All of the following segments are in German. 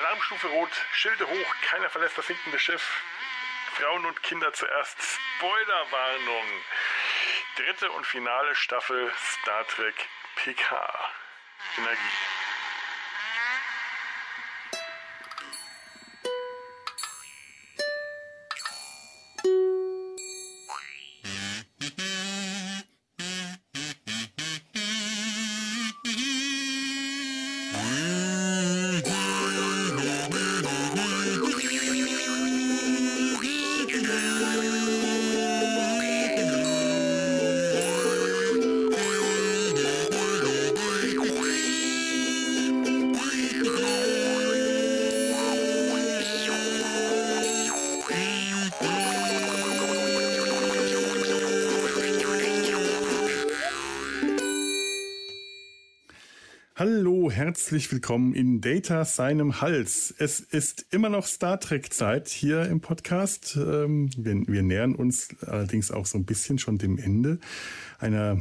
Alarmstufe Rot, Schilde hoch, keiner verlässt das sinkende Schiff. Frauen und Kinder zuerst. Spoilerwarnung. Dritte und finale Staffel Star Trek PK. Energie. Herzlich willkommen in Data seinem Hals. Es ist immer noch Star Trek Zeit hier im Podcast. Ähm, wir, wir nähern uns allerdings auch so ein bisschen schon dem Ende einer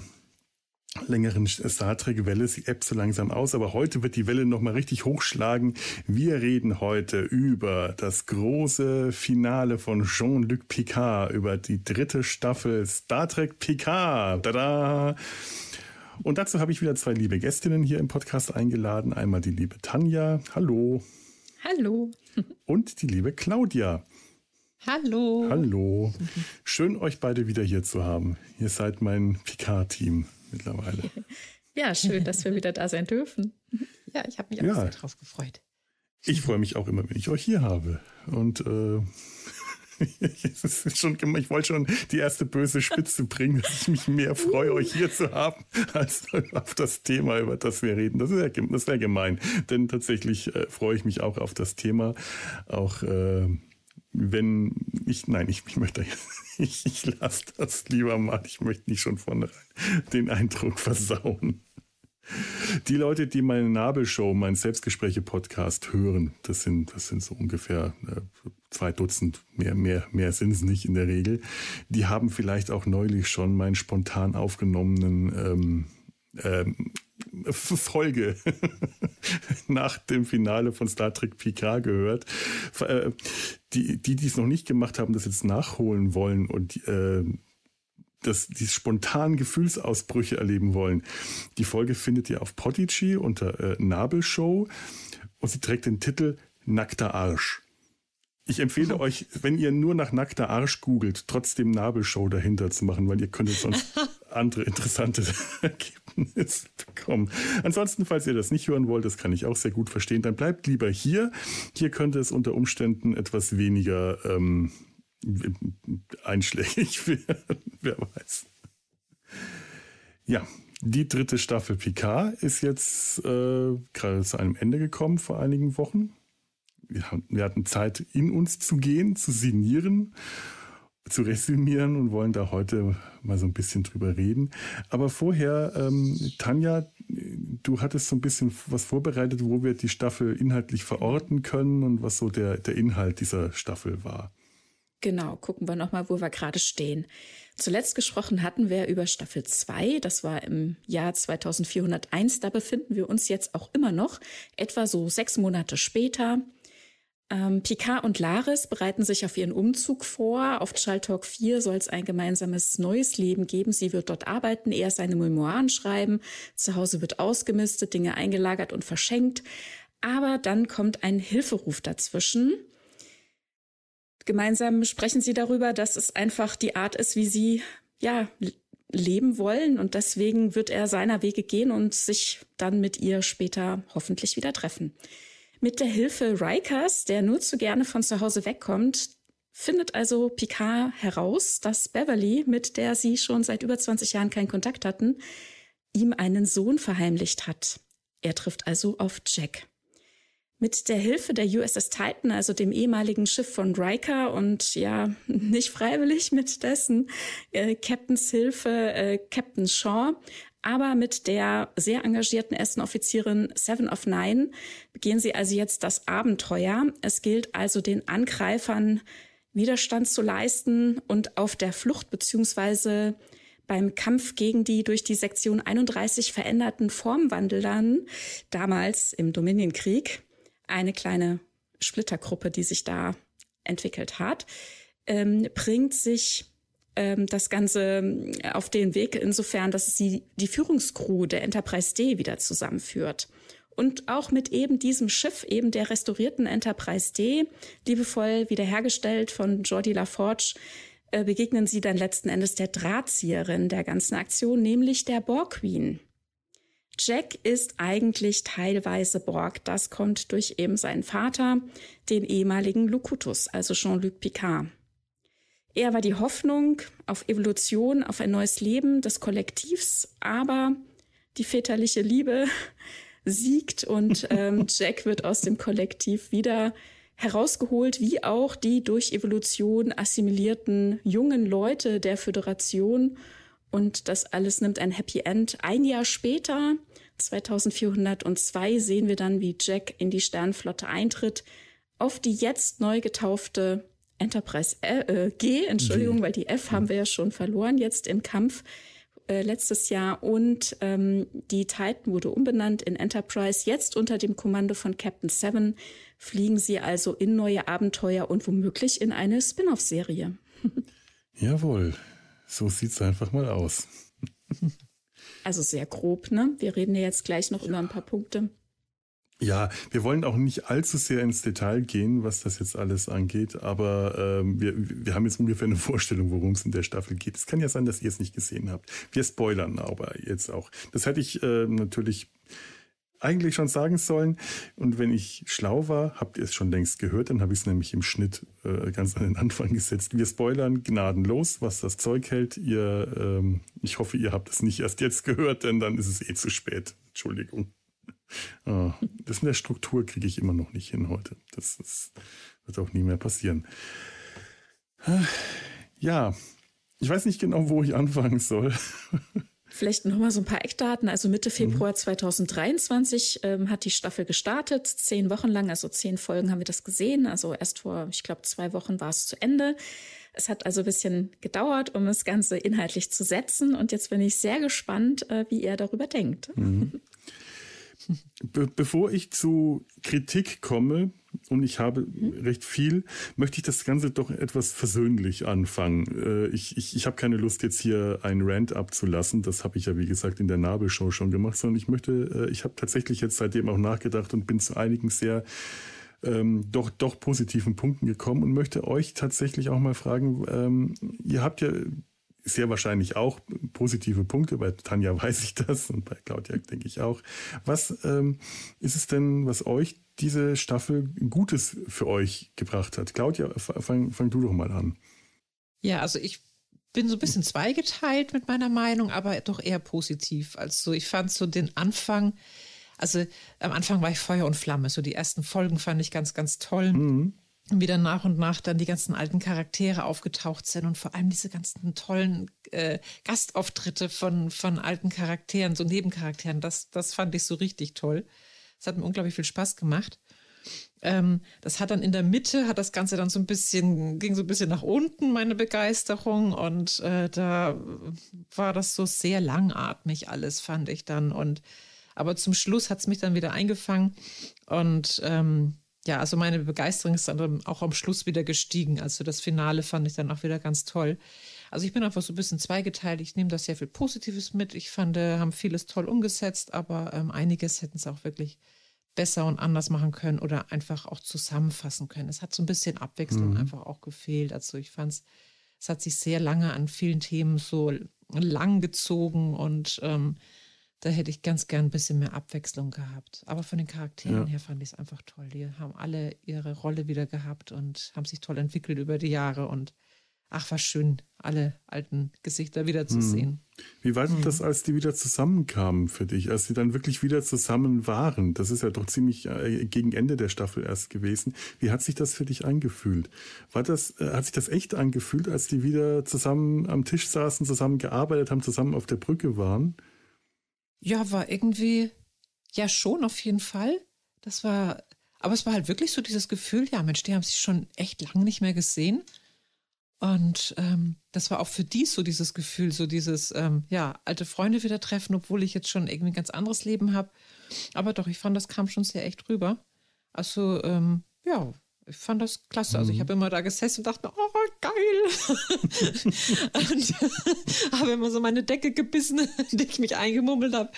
längeren Star Trek Welle. Sie ebbt so langsam aus, aber heute wird die Welle nochmal richtig hochschlagen. Wir reden heute über das große Finale von Jean-Luc Picard, über die dritte Staffel Star Trek Picard. Tada! Und dazu habe ich wieder zwei liebe Gästinnen hier im Podcast eingeladen. Einmal die liebe Tanja. Hallo. Hallo. Und die liebe Claudia. Hallo. Hallo. Schön, euch beide wieder hier zu haben. Ihr seid mein Picard-Team mittlerweile. Ja, schön, dass wir wieder da sein dürfen. Ja, ich habe mich auch ja. sehr drauf gefreut. Ich freue mich auch immer, wenn ich euch hier habe. Und äh, schon, ich wollte schon die erste böse Spitze bringen, dass ich mich mehr freue, euch hier zu haben, als auf das Thema, über das wir reden. Das wäre das wär gemein. Denn tatsächlich äh, freue ich mich auch auf das Thema. Auch äh, wenn ich, nein, ich, ich möchte, ich, ich lasse das lieber mal. Ich möchte nicht schon vornherein den Eindruck versauen. Die Leute, die meine Nabelshow, mein Selbstgespräche-Podcast hören, das sind, das sind so ungefähr äh, zwei Dutzend, mehr, mehr, mehr sind es nicht in der Regel. Die haben vielleicht auch neulich schon meinen spontan aufgenommenen ähm, ähm, Folge nach dem Finale von Star Trek Picard gehört. Äh, die, die, es noch nicht gemacht haben, das jetzt nachholen wollen und äh, das, die spontanen Gefühlsausbrüche erleben wollen. Die Folge findet ihr auf Podigy unter äh, Nabelshow und sie trägt den Titel Nackter Arsch. Ich empfehle oh. euch, wenn ihr nur nach nackter Arsch googelt, trotzdem Nabelshow dahinter zu machen, weil ihr könntet sonst andere interessante Ergebnisse bekommen. Ansonsten, falls ihr das nicht hören wollt, das kann ich auch sehr gut verstehen, dann bleibt lieber hier. Hier könnte es unter Umständen etwas weniger ähm, einschlägig werden, wer weiß. Ja, die dritte Staffel Picard ist jetzt äh, gerade zu einem Ende gekommen vor einigen Wochen. Wir, hatten Zeit, in uns zu gehen, zu sinnieren, zu resümieren und wollen da heute mal so ein bisschen drüber reden. Aber vorher, ähm, Tanja, du hattest so ein bisschen was vorbereitet, wo wir die Staffel inhaltlich verorten können und was so der, der Inhalt dieser Staffel war. Genau, gucken wir nochmal, wo wir gerade stehen. Zuletzt gesprochen hatten wir über Staffel 2, das war im Jahr 2401, da befinden wir uns jetzt auch immer noch, etwa so sechs Monate später. Ähm, Picard und Laris bereiten sich auf ihren Umzug vor. Auf Chaltalk 4 soll es ein gemeinsames neues Leben geben. Sie wird dort arbeiten, er seine Memoiren schreiben. Zu Hause wird ausgemistet, Dinge eingelagert und verschenkt. Aber dann kommt ein Hilferuf dazwischen. Gemeinsam sprechen sie darüber, dass es einfach die Art ist, wie sie ja leben wollen und deswegen wird er seiner Wege gehen und sich dann mit ihr später hoffentlich wieder treffen. Mit der Hilfe Rikers, der nur zu gerne von zu Hause wegkommt, findet also Picard heraus, dass Beverly, mit der sie schon seit über 20 Jahren keinen Kontakt hatten, ihm einen Sohn verheimlicht hat. Er trifft also auf Jack. Mit der Hilfe der USS Titan, also dem ehemaligen Schiff von Riker und ja, nicht freiwillig mit dessen äh, Captains Hilfe, äh, Captain Shaw, aber mit der sehr engagierten ersten Offizierin Seven of Nine begehen sie also jetzt das Abenteuer. Es gilt also den Angreifern Widerstand zu leisten und auf der Flucht beziehungsweise beim Kampf gegen die durch die Sektion 31 veränderten Formwandelern damals im Dominienkrieg eine kleine Splittergruppe, die sich da entwickelt hat, ähm, bringt sich ähm, das Ganze ähm, auf den Weg insofern, dass sie die Führungskrew der Enterprise D wieder zusammenführt. Und auch mit eben diesem Schiff, eben der restaurierten Enterprise D, liebevoll wiederhergestellt von Jordi LaForge, äh, begegnen sie dann letzten Endes der Drahtzieherin der ganzen Aktion, nämlich der Borg Queen. Jack ist eigentlich teilweise Borg. Das kommt durch eben seinen Vater, den ehemaligen Locutus, also Jean-Luc Picard. Er war die Hoffnung auf Evolution, auf ein neues Leben des Kollektivs, aber die väterliche Liebe siegt und ähm, Jack wird aus dem Kollektiv wieder herausgeholt, wie auch die durch Evolution assimilierten jungen Leute der Föderation. Und das alles nimmt ein Happy End. Ein Jahr später, 2402, sehen wir dann, wie Jack in die Sternflotte eintritt, auf die jetzt neu getaufte Enterprise äh, G, Entschuldigung, weil die F haben wir ja schon verloren jetzt im Kampf äh, letztes Jahr und ähm, die Titan wurde umbenannt in Enterprise. Jetzt unter dem Kommando von Captain Seven fliegen sie also in neue Abenteuer und womöglich in eine Spin-off-Serie. Jawohl, so sieht's einfach mal aus. also sehr grob, ne? Wir reden ja jetzt gleich noch ja. über ein paar Punkte. Ja, wir wollen auch nicht allzu sehr ins Detail gehen, was das jetzt alles angeht, aber ähm, wir, wir haben jetzt ungefähr eine Vorstellung, worum es in der Staffel geht. Es kann ja sein, dass ihr es nicht gesehen habt. Wir spoilern aber jetzt auch. Das hätte ich äh, natürlich eigentlich schon sagen sollen. Und wenn ich schlau war, habt ihr es schon längst gehört, dann habe ich es nämlich im Schnitt äh, ganz an den Anfang gesetzt. Wir spoilern gnadenlos, was das Zeug hält. Ihr, ähm, ich hoffe, ihr habt es nicht erst jetzt gehört, denn dann ist es eh zu spät. Entschuldigung. Oh, das in der Struktur kriege ich immer noch nicht hin heute. Das, das wird auch nie mehr passieren. Ja, ich weiß nicht genau, wo ich anfangen soll. Vielleicht noch mal so ein paar Eckdaten. Also Mitte Februar mhm. 2023 ähm, hat die Staffel gestartet. Zehn Wochen lang, also zehn Folgen haben wir das gesehen. Also erst vor, ich glaube, zwei Wochen war es zu Ende. Es hat also ein bisschen gedauert, um das Ganze inhaltlich zu setzen. Und jetzt bin ich sehr gespannt, äh, wie ihr darüber denkt. Mhm. Be bevor ich zu Kritik komme, und ich habe mhm. recht viel, möchte ich das Ganze doch etwas versöhnlich anfangen. Äh, ich, ich, ich habe keine Lust, jetzt hier einen Rant abzulassen. Das habe ich ja, wie gesagt, in der Nabelshow schon gemacht, sondern ich möchte, äh, ich habe tatsächlich jetzt seitdem auch nachgedacht und bin zu einigen sehr ähm, doch, doch positiven Punkten gekommen und möchte euch tatsächlich auch mal fragen, ähm, ihr habt ja sehr wahrscheinlich auch positive Punkte. Bei Tanja weiß ich das und bei Claudia denke ich auch. Was ähm, ist es denn, was euch diese Staffel Gutes für euch gebracht hat? Claudia, fang, fang du doch mal an. Ja, also ich bin so ein bisschen zweigeteilt mit meiner Meinung, aber doch eher positiv. Also ich fand so den Anfang, also am Anfang war ich Feuer und Flamme. So die ersten Folgen fand ich ganz, ganz toll. Mhm wie dann nach und nach dann die ganzen alten Charaktere aufgetaucht sind und vor allem diese ganzen tollen äh, Gastauftritte von, von alten Charakteren, so Nebencharakteren, das, das fand ich so richtig toll. Das hat mir unglaublich viel Spaß gemacht. Ähm, das hat dann in der Mitte, hat das Ganze dann so ein bisschen, ging so ein bisschen nach unten, meine Begeisterung. Und äh, da war das so sehr langatmig alles, fand ich dann. Und aber zum Schluss hat es mich dann wieder eingefangen. Und ähm, ja, also meine Begeisterung ist dann auch am Schluss wieder gestiegen. Also das Finale fand ich dann auch wieder ganz toll. Also ich bin einfach so ein bisschen zweigeteilt. Ich nehme da sehr viel Positives mit. Ich fand, äh, haben vieles toll umgesetzt, aber ähm, einiges hätten es auch wirklich besser und anders machen können oder einfach auch zusammenfassen können. Es hat so ein bisschen Abwechslung mhm. einfach auch gefehlt. Also ich fand es, es hat sich sehr lange an vielen Themen so lang gezogen und ähm, da hätte ich ganz gern ein bisschen mehr Abwechslung gehabt. Aber von den Charakteren ja. her fand ich es einfach toll. Die haben alle ihre Rolle wieder gehabt und haben sich toll entwickelt über die Jahre. Und ach, war schön, alle alten Gesichter wiederzusehen. Hm. Wie war denn das, als die wieder zusammenkamen für dich, als sie dann wirklich wieder zusammen waren? Das ist ja doch ziemlich äh, gegen Ende der Staffel erst gewesen. Wie hat sich das für dich angefühlt? War das, äh, hat sich das echt angefühlt, als die wieder zusammen am Tisch saßen, zusammen gearbeitet haben, zusammen auf der Brücke waren? Ja, war irgendwie, ja schon auf jeden Fall. Das war, aber es war halt wirklich so dieses Gefühl, ja Mensch, die haben sich schon echt lange nicht mehr gesehen. Und ähm, das war auch für die so dieses Gefühl, so dieses, ähm, ja, alte Freunde wieder treffen, obwohl ich jetzt schon irgendwie ein ganz anderes Leben habe. Aber doch, ich fand, das kam schon sehr echt rüber. Also, ähm, ja, ich fand das klasse. Also ich mhm. habe immer da gesessen und dachte, oh, geil. und habe immer so meine Decke gebissen, in die ich mich eingemummelt habe.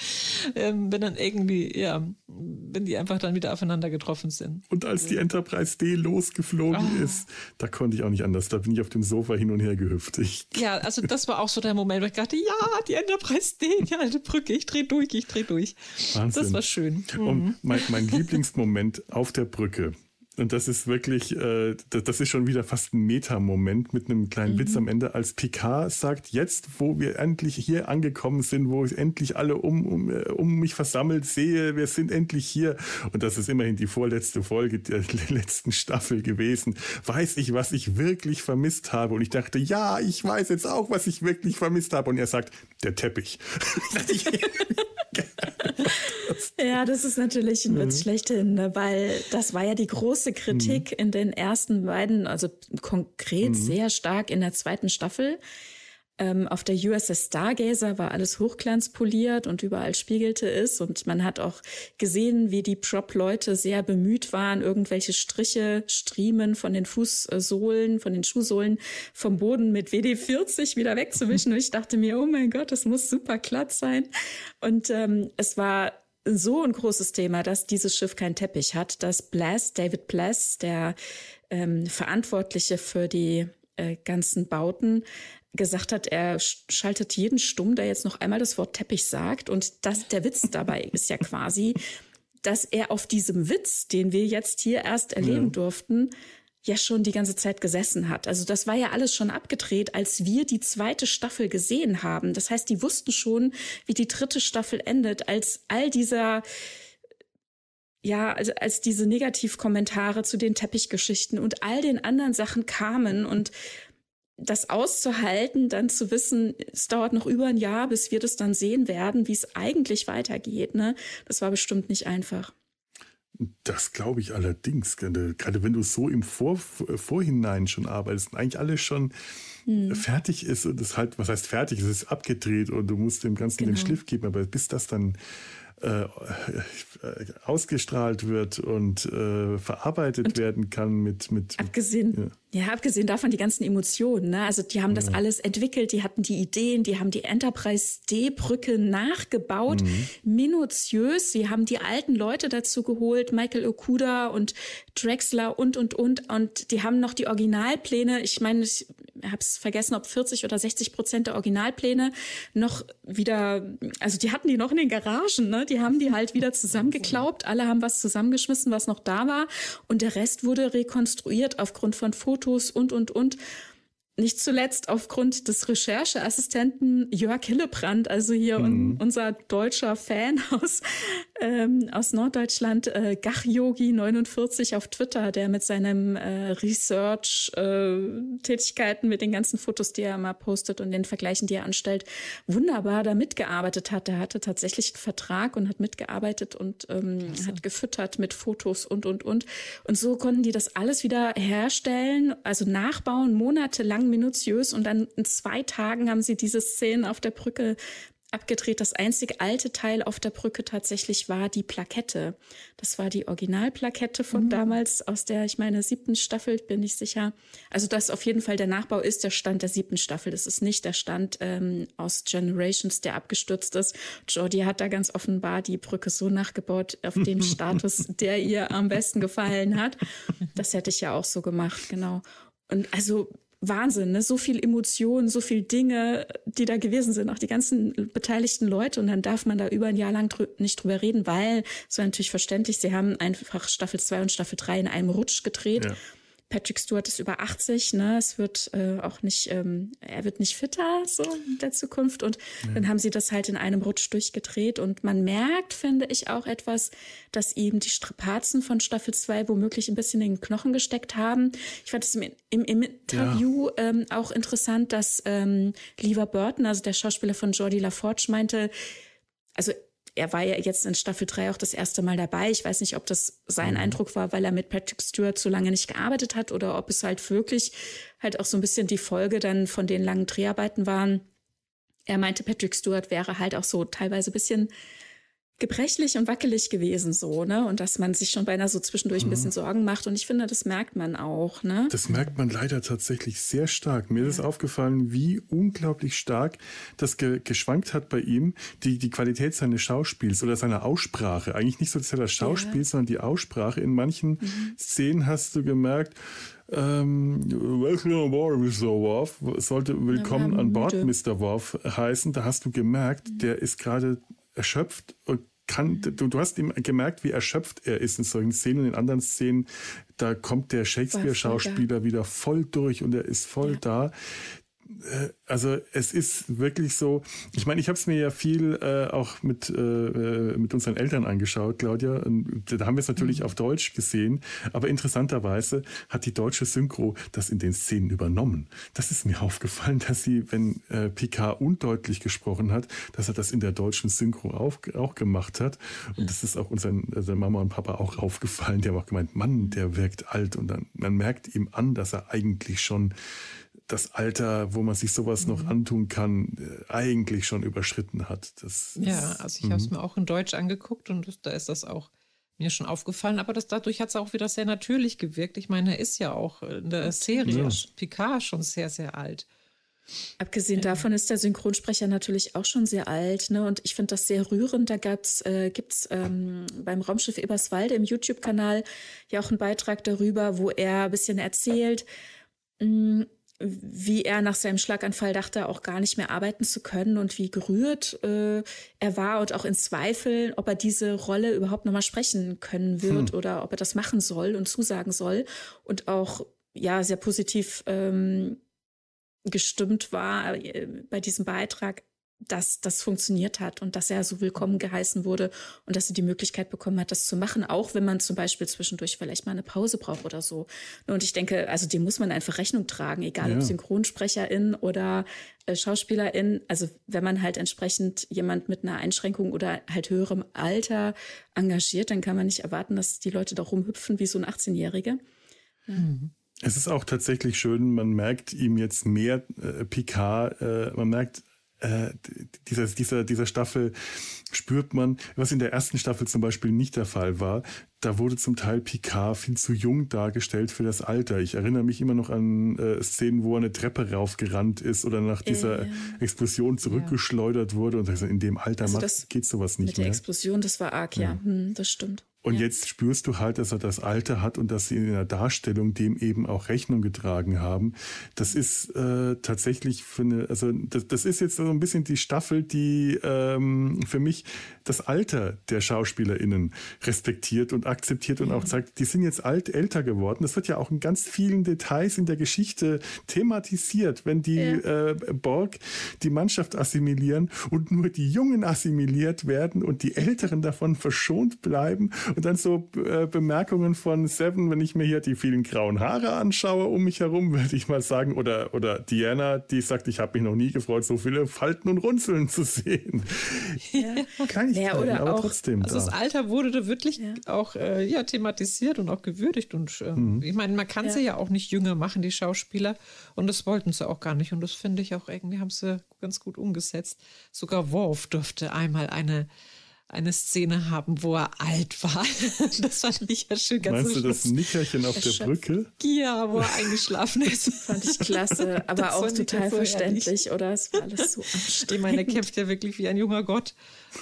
Ähm, wenn dann irgendwie, ja, wenn die einfach dann wieder aufeinander getroffen sind. Und als die Enterprise D losgeflogen oh. ist, da konnte ich auch nicht anders. Da bin ich auf dem Sofa hin und her gehüpft. Ich ja, also das war auch so der Moment, wo ich dachte, ja, die Enterprise D, die alte Brücke, ich drehe durch, ich drehe durch. Wahnsinn. Das war schön. Mhm. Und mein, mein Lieblingsmoment auf der Brücke und das ist wirklich, äh, das ist schon wieder fast ein Meta-Moment mit einem kleinen mhm. Witz am Ende, als Picard sagt, jetzt, wo wir endlich hier angekommen sind, wo ich endlich alle um, um, äh, um mich versammelt sehe, wir sind endlich hier. Und das ist immerhin die vorletzte Folge der letzten Staffel gewesen. Weiß ich, was ich wirklich vermisst habe? Und ich dachte, ja, ich weiß jetzt auch, was ich wirklich vermisst habe. Und er sagt, der Teppich. ja, das ist natürlich ein Witz mhm. schlechthin, ne? weil das war ja die große Kritik mhm. in den ersten beiden, also konkret mhm. sehr stark in der zweiten Staffel. Ähm, auf der USS Stargazer war alles hochglanzpoliert und überall spiegelte es. Und man hat auch gesehen, wie die Prop-Leute sehr bemüht waren, irgendwelche Striche, Striemen von den Fußsohlen, von den Schuhsohlen vom Boden mit WD-40 wieder wegzuwischen. Und ich dachte mir, oh mein Gott, das muss super glatt sein. Und ähm, es war so ein großes Thema, dass dieses Schiff keinen Teppich hat, dass Blass, David Blass, der ähm, Verantwortliche für die äh, ganzen Bauten, gesagt hat, er schaltet jeden stumm, der jetzt noch einmal das Wort Teppich sagt. Und das, der Witz dabei ist ja quasi, dass er auf diesem Witz, den wir jetzt hier erst erleben ja. durften, ja schon die ganze Zeit gesessen hat. Also das war ja alles schon abgedreht, als wir die zweite Staffel gesehen haben. Das heißt, die wussten schon, wie die dritte Staffel endet, als all dieser ja, also als diese Negativkommentare zu den Teppichgeschichten und all den anderen Sachen kamen und das auszuhalten, dann zu wissen, es dauert noch über ein Jahr, bis wir das dann sehen werden, wie es eigentlich weitergeht, ne? Das war bestimmt nicht einfach. Das glaube ich allerdings. Gerade wenn du so im Vor Vorhinein schon arbeitest und eigentlich alles schon hm. fertig ist und es halt, was heißt fertig, es ist abgedreht und du musst dem Ganzen genau. den Schliff geben, aber bis das dann äh, ausgestrahlt wird und äh, verarbeitet und werden kann mit mit abgesehen ja. Ja, abgesehen davon die ganzen Emotionen. Ne? Also die haben das ja. alles entwickelt, die hatten die Ideen, die haben die Enterprise D-Brücke nachgebaut, mhm. minutiös. Sie haben die alten Leute dazu geholt, Michael Okuda und Drexler und, und, und. Und die haben noch die Originalpläne. Ich meine, ich habe es vergessen, ob 40 oder 60 Prozent der Originalpläne noch wieder, also die hatten die noch in den Garagen. Ne? Die haben die halt wieder zusammengeklaubt. Alle haben was zusammengeschmissen, was noch da war. Und der Rest wurde rekonstruiert aufgrund von Fotos und, und, und. Nicht zuletzt aufgrund des Rechercheassistenten Jörg Hillebrand, also hier mhm. unser deutscher Fan aus, ähm, aus Norddeutschland, äh, Gach-Yogi49 auf Twitter, der mit seinem äh, Research-Tätigkeiten, äh, mit den ganzen Fotos, die er mal postet und den Vergleichen, die er anstellt, wunderbar da mitgearbeitet hat. Er hatte tatsächlich einen Vertrag und hat mitgearbeitet und ähm, so. hat gefüttert mit Fotos und, und, und. Und so konnten die das alles wieder herstellen, also nachbauen, monatelang minutiös und dann in zwei Tagen haben sie diese Szenen auf der Brücke abgedreht. Das einzige alte Teil auf der Brücke tatsächlich war die Plakette. Das war die Originalplakette von mhm. damals aus der, ich meine, siebten Staffel, bin ich sicher. Also das auf jeden Fall der Nachbau ist der Stand der siebten Staffel. Das ist nicht der Stand ähm, aus Generations, der abgestürzt ist. Jordi hat da ganz offenbar die Brücke so nachgebaut auf den Status, der ihr am besten gefallen hat. Das hätte ich ja auch so gemacht, genau. Und also Wahnsinn, ne? so viel Emotionen, so viel Dinge, die da gewesen sind, auch die ganzen beteiligten Leute. Und dann darf man da über ein Jahr lang drü nicht drüber reden, weil, es war natürlich verständlich, sie haben einfach Staffel 2 und Staffel 3 in einem Rutsch gedreht. Ja. Patrick Stewart ist über 80, ne? Es wird äh, auch nicht, ähm, er wird nicht fitter so in der Zukunft. Und ja. dann haben sie das halt in einem Rutsch durchgedreht. Und man merkt, finde ich, auch etwas, dass ihm die Strapazen von Staffel 2 womöglich ein bisschen in den Knochen gesteckt haben. Ich fand es im, im, im Interview ja. ähm, auch interessant, dass ähm, Lever Burton, also der Schauspieler von Jordi LaForge, meinte, also er war ja jetzt in Staffel 3 auch das erste Mal dabei. Ich weiß nicht, ob das sein mhm. Eindruck war, weil er mit Patrick Stewart so lange nicht gearbeitet hat oder ob es halt wirklich halt auch so ein bisschen die Folge dann von den langen Dreharbeiten waren. Er meinte, Patrick Stewart wäre halt auch so teilweise ein bisschen gebrechlich und wackelig gewesen, so, ne? Und dass man sich schon beinahe so zwischendurch ein bisschen mhm. Sorgen macht. Und ich finde, das merkt man auch, ne? Das merkt man leider tatsächlich sehr stark. Mir ja. ist aufgefallen, wie unglaublich stark das ge geschwankt hat bei ihm, die, die Qualität seines Schauspiels oder seiner Aussprache. Eigentlich nicht so sehr das Schauspiel, ja. sondern die Aussprache. In manchen mhm. Szenen hast du gemerkt, ähm, Welcome on board, Mr. Worf. Sollte Willkommen an Bord, Mr. Worf heißen. Da hast du gemerkt, mhm. der ist gerade erschöpft und kann, du, du hast ihm gemerkt, wie erschöpft er ist in solchen Szenen. In anderen Szenen, da kommt der Shakespeare-Schauspieler wieder voll durch und er ist voll ja. da. Äh, also es ist wirklich so, ich meine, ich habe es mir ja viel äh, auch mit, äh, äh, mit unseren Eltern angeschaut, Claudia. Und da haben wir es natürlich mhm. auf Deutsch gesehen, aber interessanterweise hat die deutsche Synchro das in den Szenen übernommen. Das ist mir aufgefallen, dass sie, wenn äh, Picard undeutlich gesprochen hat, dass er das in der deutschen Synchro auch, auch gemacht hat. Und das ist auch unseren also Mama und Papa auch aufgefallen. Die haben auch gemeint, Mann, der wirkt alt. Und dann man merkt ihm an, dass er eigentlich schon das Alter, wo man sich sowas mhm. noch antun kann, äh, eigentlich schon überschritten hat. Das, ja, also ich habe es mhm. mir auch in Deutsch angeguckt und da ist das auch mir schon aufgefallen, aber das, dadurch hat es auch wieder sehr natürlich gewirkt. Ich meine, er ist ja auch in der Serie ja. Picard schon sehr, sehr alt. Abgesehen ja. davon ist der Synchronsprecher natürlich auch schon sehr alt, ne? Und ich finde das sehr rührend. Da gab's, äh, gibt's ähm, beim Raumschiff Eberswalde im YouTube-Kanal ja auch einen Beitrag darüber, wo er ein bisschen erzählt, mh, mm, wie er nach seinem Schlaganfall dachte, auch gar nicht mehr arbeiten zu können und wie gerührt äh, er war und auch in Zweifel, ob er diese Rolle überhaupt nochmal sprechen können wird hm. oder ob er das machen soll und zusagen soll und auch ja sehr positiv ähm, gestimmt war äh, bei diesem Beitrag dass das funktioniert hat und dass er so willkommen geheißen wurde und dass er die Möglichkeit bekommen hat, das zu machen, auch wenn man zum Beispiel zwischendurch vielleicht mal eine Pause braucht oder so. Und ich denke, also dem muss man einfach Rechnung tragen, egal ja. ob Synchronsprecherin oder äh, Schauspielerin. Also wenn man halt entsprechend jemand mit einer Einschränkung oder halt höherem Alter engagiert, dann kann man nicht erwarten, dass die Leute da rumhüpfen wie so ein 18-Jährige. Mhm. Es ist auch tatsächlich schön, man merkt ihm jetzt mehr äh, Picard, äh, man merkt äh, dieser, dieser, dieser Staffel spürt man, was in der ersten Staffel zum Beispiel nicht der Fall war. Da wurde zum Teil Picard viel zu jung dargestellt für das Alter. Ich erinnere mich immer noch an äh, Szenen, wo er eine Treppe raufgerannt ist oder nach dieser äh, Explosion zurückgeschleudert ja. wurde. Und in dem Alter also macht, geht sowas nicht mit mehr. Mit der Explosion, das war arg, ja. ja. Hm, das stimmt. Und ja. jetzt spürst du halt, dass er das Alter hat und dass sie in der Darstellung dem eben auch Rechnung getragen haben. Das ist äh, tatsächlich für eine, also das, das ist jetzt so ein bisschen die Staffel, die ähm, für mich das Alter der SchauspielerInnen respektiert und akzeptiert und ja. auch sagt, die sind jetzt alt, älter geworden. Das wird ja auch in ganz vielen Details in der Geschichte thematisiert, wenn die ja. äh, Borg die Mannschaft assimilieren und nur die Jungen assimiliert werden und die Älteren davon verschont bleiben und dann so äh, Bemerkungen von Seven, wenn ich mir hier die vielen grauen Haare anschaue um mich herum, würde ich mal sagen. Oder, oder Diana, die sagt, ich habe mich noch nie gefreut, so viele Falten und Runzeln zu sehen. Ja. ja, oder aber auch, trotzdem. Also da. das Alter wurde da wirklich ja. auch äh, ja, thematisiert und auch gewürdigt. Und äh, mhm. ich meine, man kann ja. sie ja auch nicht jünger machen, die Schauspieler. Und das wollten sie auch gar nicht. Und das finde ich auch irgendwie, haben sie ganz gut umgesetzt. Sogar Worf durfte einmal eine eine Szene haben, wo er alt war. Das fand ich ja schön ganz Meinst du das Nickerchen auf der Brücke? Ja, wo er eingeschlafen ist. Fand ich klasse, aber das auch total so verständlich, ehrlich. oder? Es war alles so anstrengend. Ich meine, er kämpft ja wirklich wie ein junger Gott.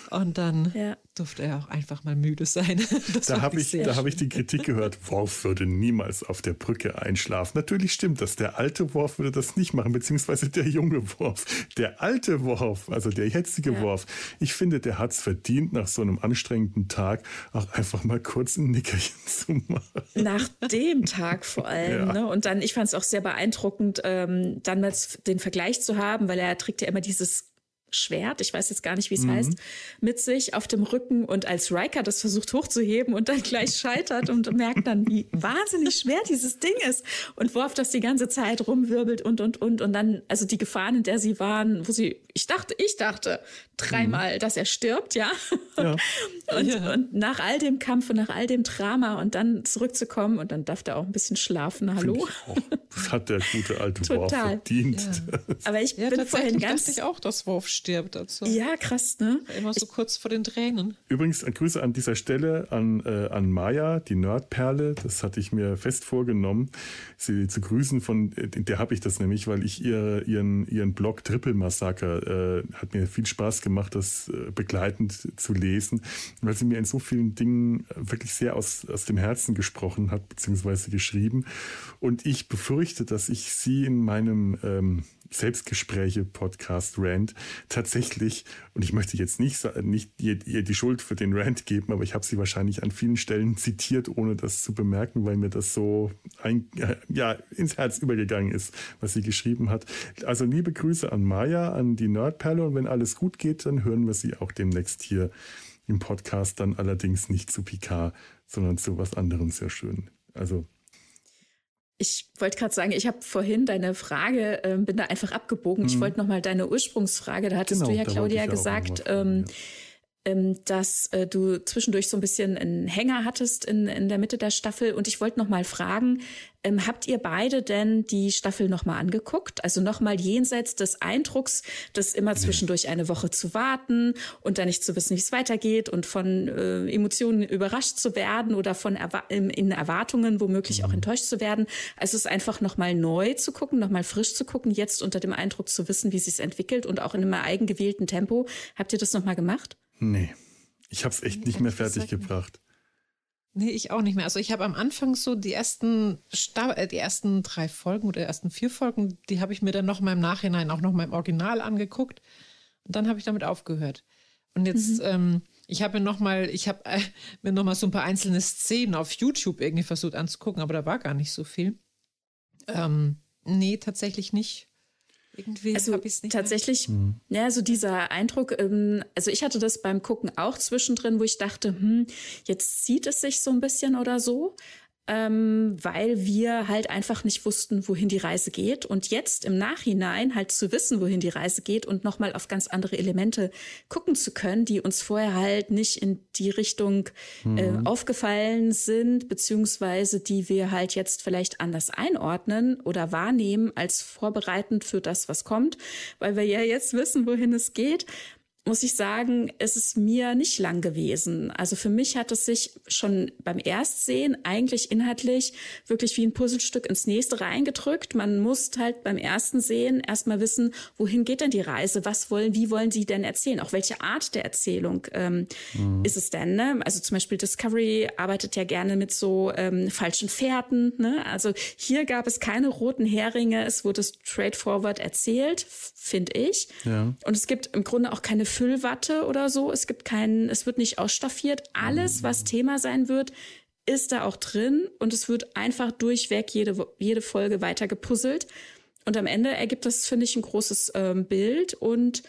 Und dann ja. durfte er auch einfach mal müde sein. Das da habe ich, hab ich die Kritik gehört, Worf würde niemals auf der Brücke einschlafen. Natürlich stimmt das. Der alte Worf würde das nicht machen, beziehungsweise der junge Worf. Der alte Worf, also der jetzige ja. Worf, ich finde, der hat es verdient, nach so einem anstrengenden Tag auch einfach mal kurz ein Nickerchen zu machen. Nach dem Tag vor allem. Ja. Ne? Und dann, ich fand es auch sehr beeindruckend, ähm, dann mal den Vergleich zu haben, weil er trägt ja immer dieses Schwert, ich weiß jetzt gar nicht, wie es mhm. heißt, mit sich auf dem Rücken und als Riker das versucht hochzuheben und dann gleich scheitert und merkt dann, wie wahnsinnig schwer dieses Ding ist und Worf das die ganze Zeit rumwirbelt und und und und dann also die Gefahren, in der sie waren, wo sie ich dachte, ich dachte dreimal, mhm. dass er stirbt, ja. ja. und, ja. und nach all dem Kampf und nach all dem Drama und dann zurückzukommen und dann darf er auch ein bisschen schlafen. Hallo. Das hat der gute alte Worf verdient. Ja. Aber ich bin vorhin ganz ich auch, dass Worf stirbt. Also. Ja, krass, ne? Immer so ich, kurz vor den Tränen. Übrigens, Grüße an dieser Stelle an, äh, an Maya, die Nerdperle. Das hatte ich mir fest vorgenommen, sie zu grüßen. Von äh, der habe ich das nämlich, weil ich ihr, ihren, ihren Blog Triple Massaker äh, hat mir viel Spaß gemacht, das äh, begleitend zu lesen, weil sie mir in so vielen Dingen wirklich sehr aus, aus dem Herzen gesprochen hat, beziehungsweise geschrieben. Und ich befürchte, dass ich sie in meinem ähm, Selbstgespräche, Podcast, Rant tatsächlich, und ich möchte jetzt nicht, nicht ihr, ihr die Schuld für den Rant geben, aber ich habe sie wahrscheinlich an vielen Stellen zitiert, ohne das zu bemerken, weil mir das so ein, ja, ins Herz übergegangen ist, was sie geschrieben hat. Also liebe Grüße an Maya, an die Nerdperle und wenn alles gut geht, dann hören wir sie auch demnächst hier im Podcast, dann allerdings nicht zu Picard, sondern zu was anderem sehr schön. Also ich wollte gerade sagen, ich habe vorhin deine Frage, äh, bin da einfach abgebogen. Mhm. Ich wollte nochmal deine Ursprungsfrage, da hattest genau, du ja, Claudia, gesagt, ähm, ja ähm, dass äh, du zwischendurch so ein bisschen einen Hänger hattest in, in der Mitte der Staffel. Und ich wollte noch mal fragen, ähm, habt ihr beide denn die Staffel noch mal angeguckt? Also noch mal jenseits des Eindrucks, das immer zwischendurch eine Woche zu warten und dann nicht zu wissen, wie es weitergeht und von äh, Emotionen überrascht zu werden oder von Erwa in Erwartungen womöglich auch mhm. enttäuscht zu werden. Also es ist einfach noch mal neu zu gucken, noch mal frisch zu gucken, jetzt unter dem Eindruck zu wissen, wie es sich entwickelt und auch in einem eigengewählten Tempo. Habt ihr das noch mal gemacht? Nee, ich habe es echt nicht mehr fertig gebracht. Nee, ich auch nicht mehr. Also ich habe am Anfang so die ersten Sta äh, die ersten drei Folgen oder ersten vier Folgen, die habe ich mir dann noch mal im Nachhinein auch noch mal im Original angeguckt und dann habe ich damit aufgehört. Und jetzt, mhm. ähm, ich habe mir noch mal, ich habe äh, mir noch mal so ein paar einzelne Szenen auf YouTube irgendwie versucht anzugucken, aber da war gar nicht so viel. Ähm, nee, tatsächlich nicht. Irgendwie also nicht tatsächlich, mhm. ja, so dieser Eindruck, ähm, also ich hatte das beim Gucken auch zwischendrin, wo ich dachte, hm, jetzt zieht es sich so ein bisschen oder so ähm, weil wir halt einfach nicht wussten, wohin die Reise geht. Und jetzt im Nachhinein halt zu wissen, wohin die Reise geht und nochmal auf ganz andere Elemente gucken zu können, die uns vorher halt nicht in die Richtung äh, mhm. aufgefallen sind, beziehungsweise die wir halt jetzt vielleicht anders einordnen oder wahrnehmen als vorbereitend für das, was kommt, weil wir ja jetzt wissen, wohin es geht muss ich sagen, es ist mir nicht lang gewesen. Also für mich hat es sich schon beim Erstsehen eigentlich inhaltlich wirklich wie ein Puzzlestück ins nächste reingedrückt. Man muss halt beim ersten Sehen erstmal wissen, wohin geht denn die Reise? Was wollen, wie wollen sie denn erzählen? Auch welche Art der Erzählung ähm, mhm. ist es denn? Ne? Also zum Beispiel Discovery arbeitet ja gerne mit so ähm, falschen Fährten. Ne? Also hier gab es keine roten Heringe. Es wurde straightforward erzählt, finde ich. Ja. Und es gibt im Grunde auch keine Füllwatte oder so. Es gibt keinen, es wird nicht ausstaffiert. Alles, was Thema sein wird, ist da auch drin und es wird einfach durchweg jede, jede Folge weiter gepuzzelt. Und am Ende ergibt das, finde ich, ein großes ähm, Bild. Und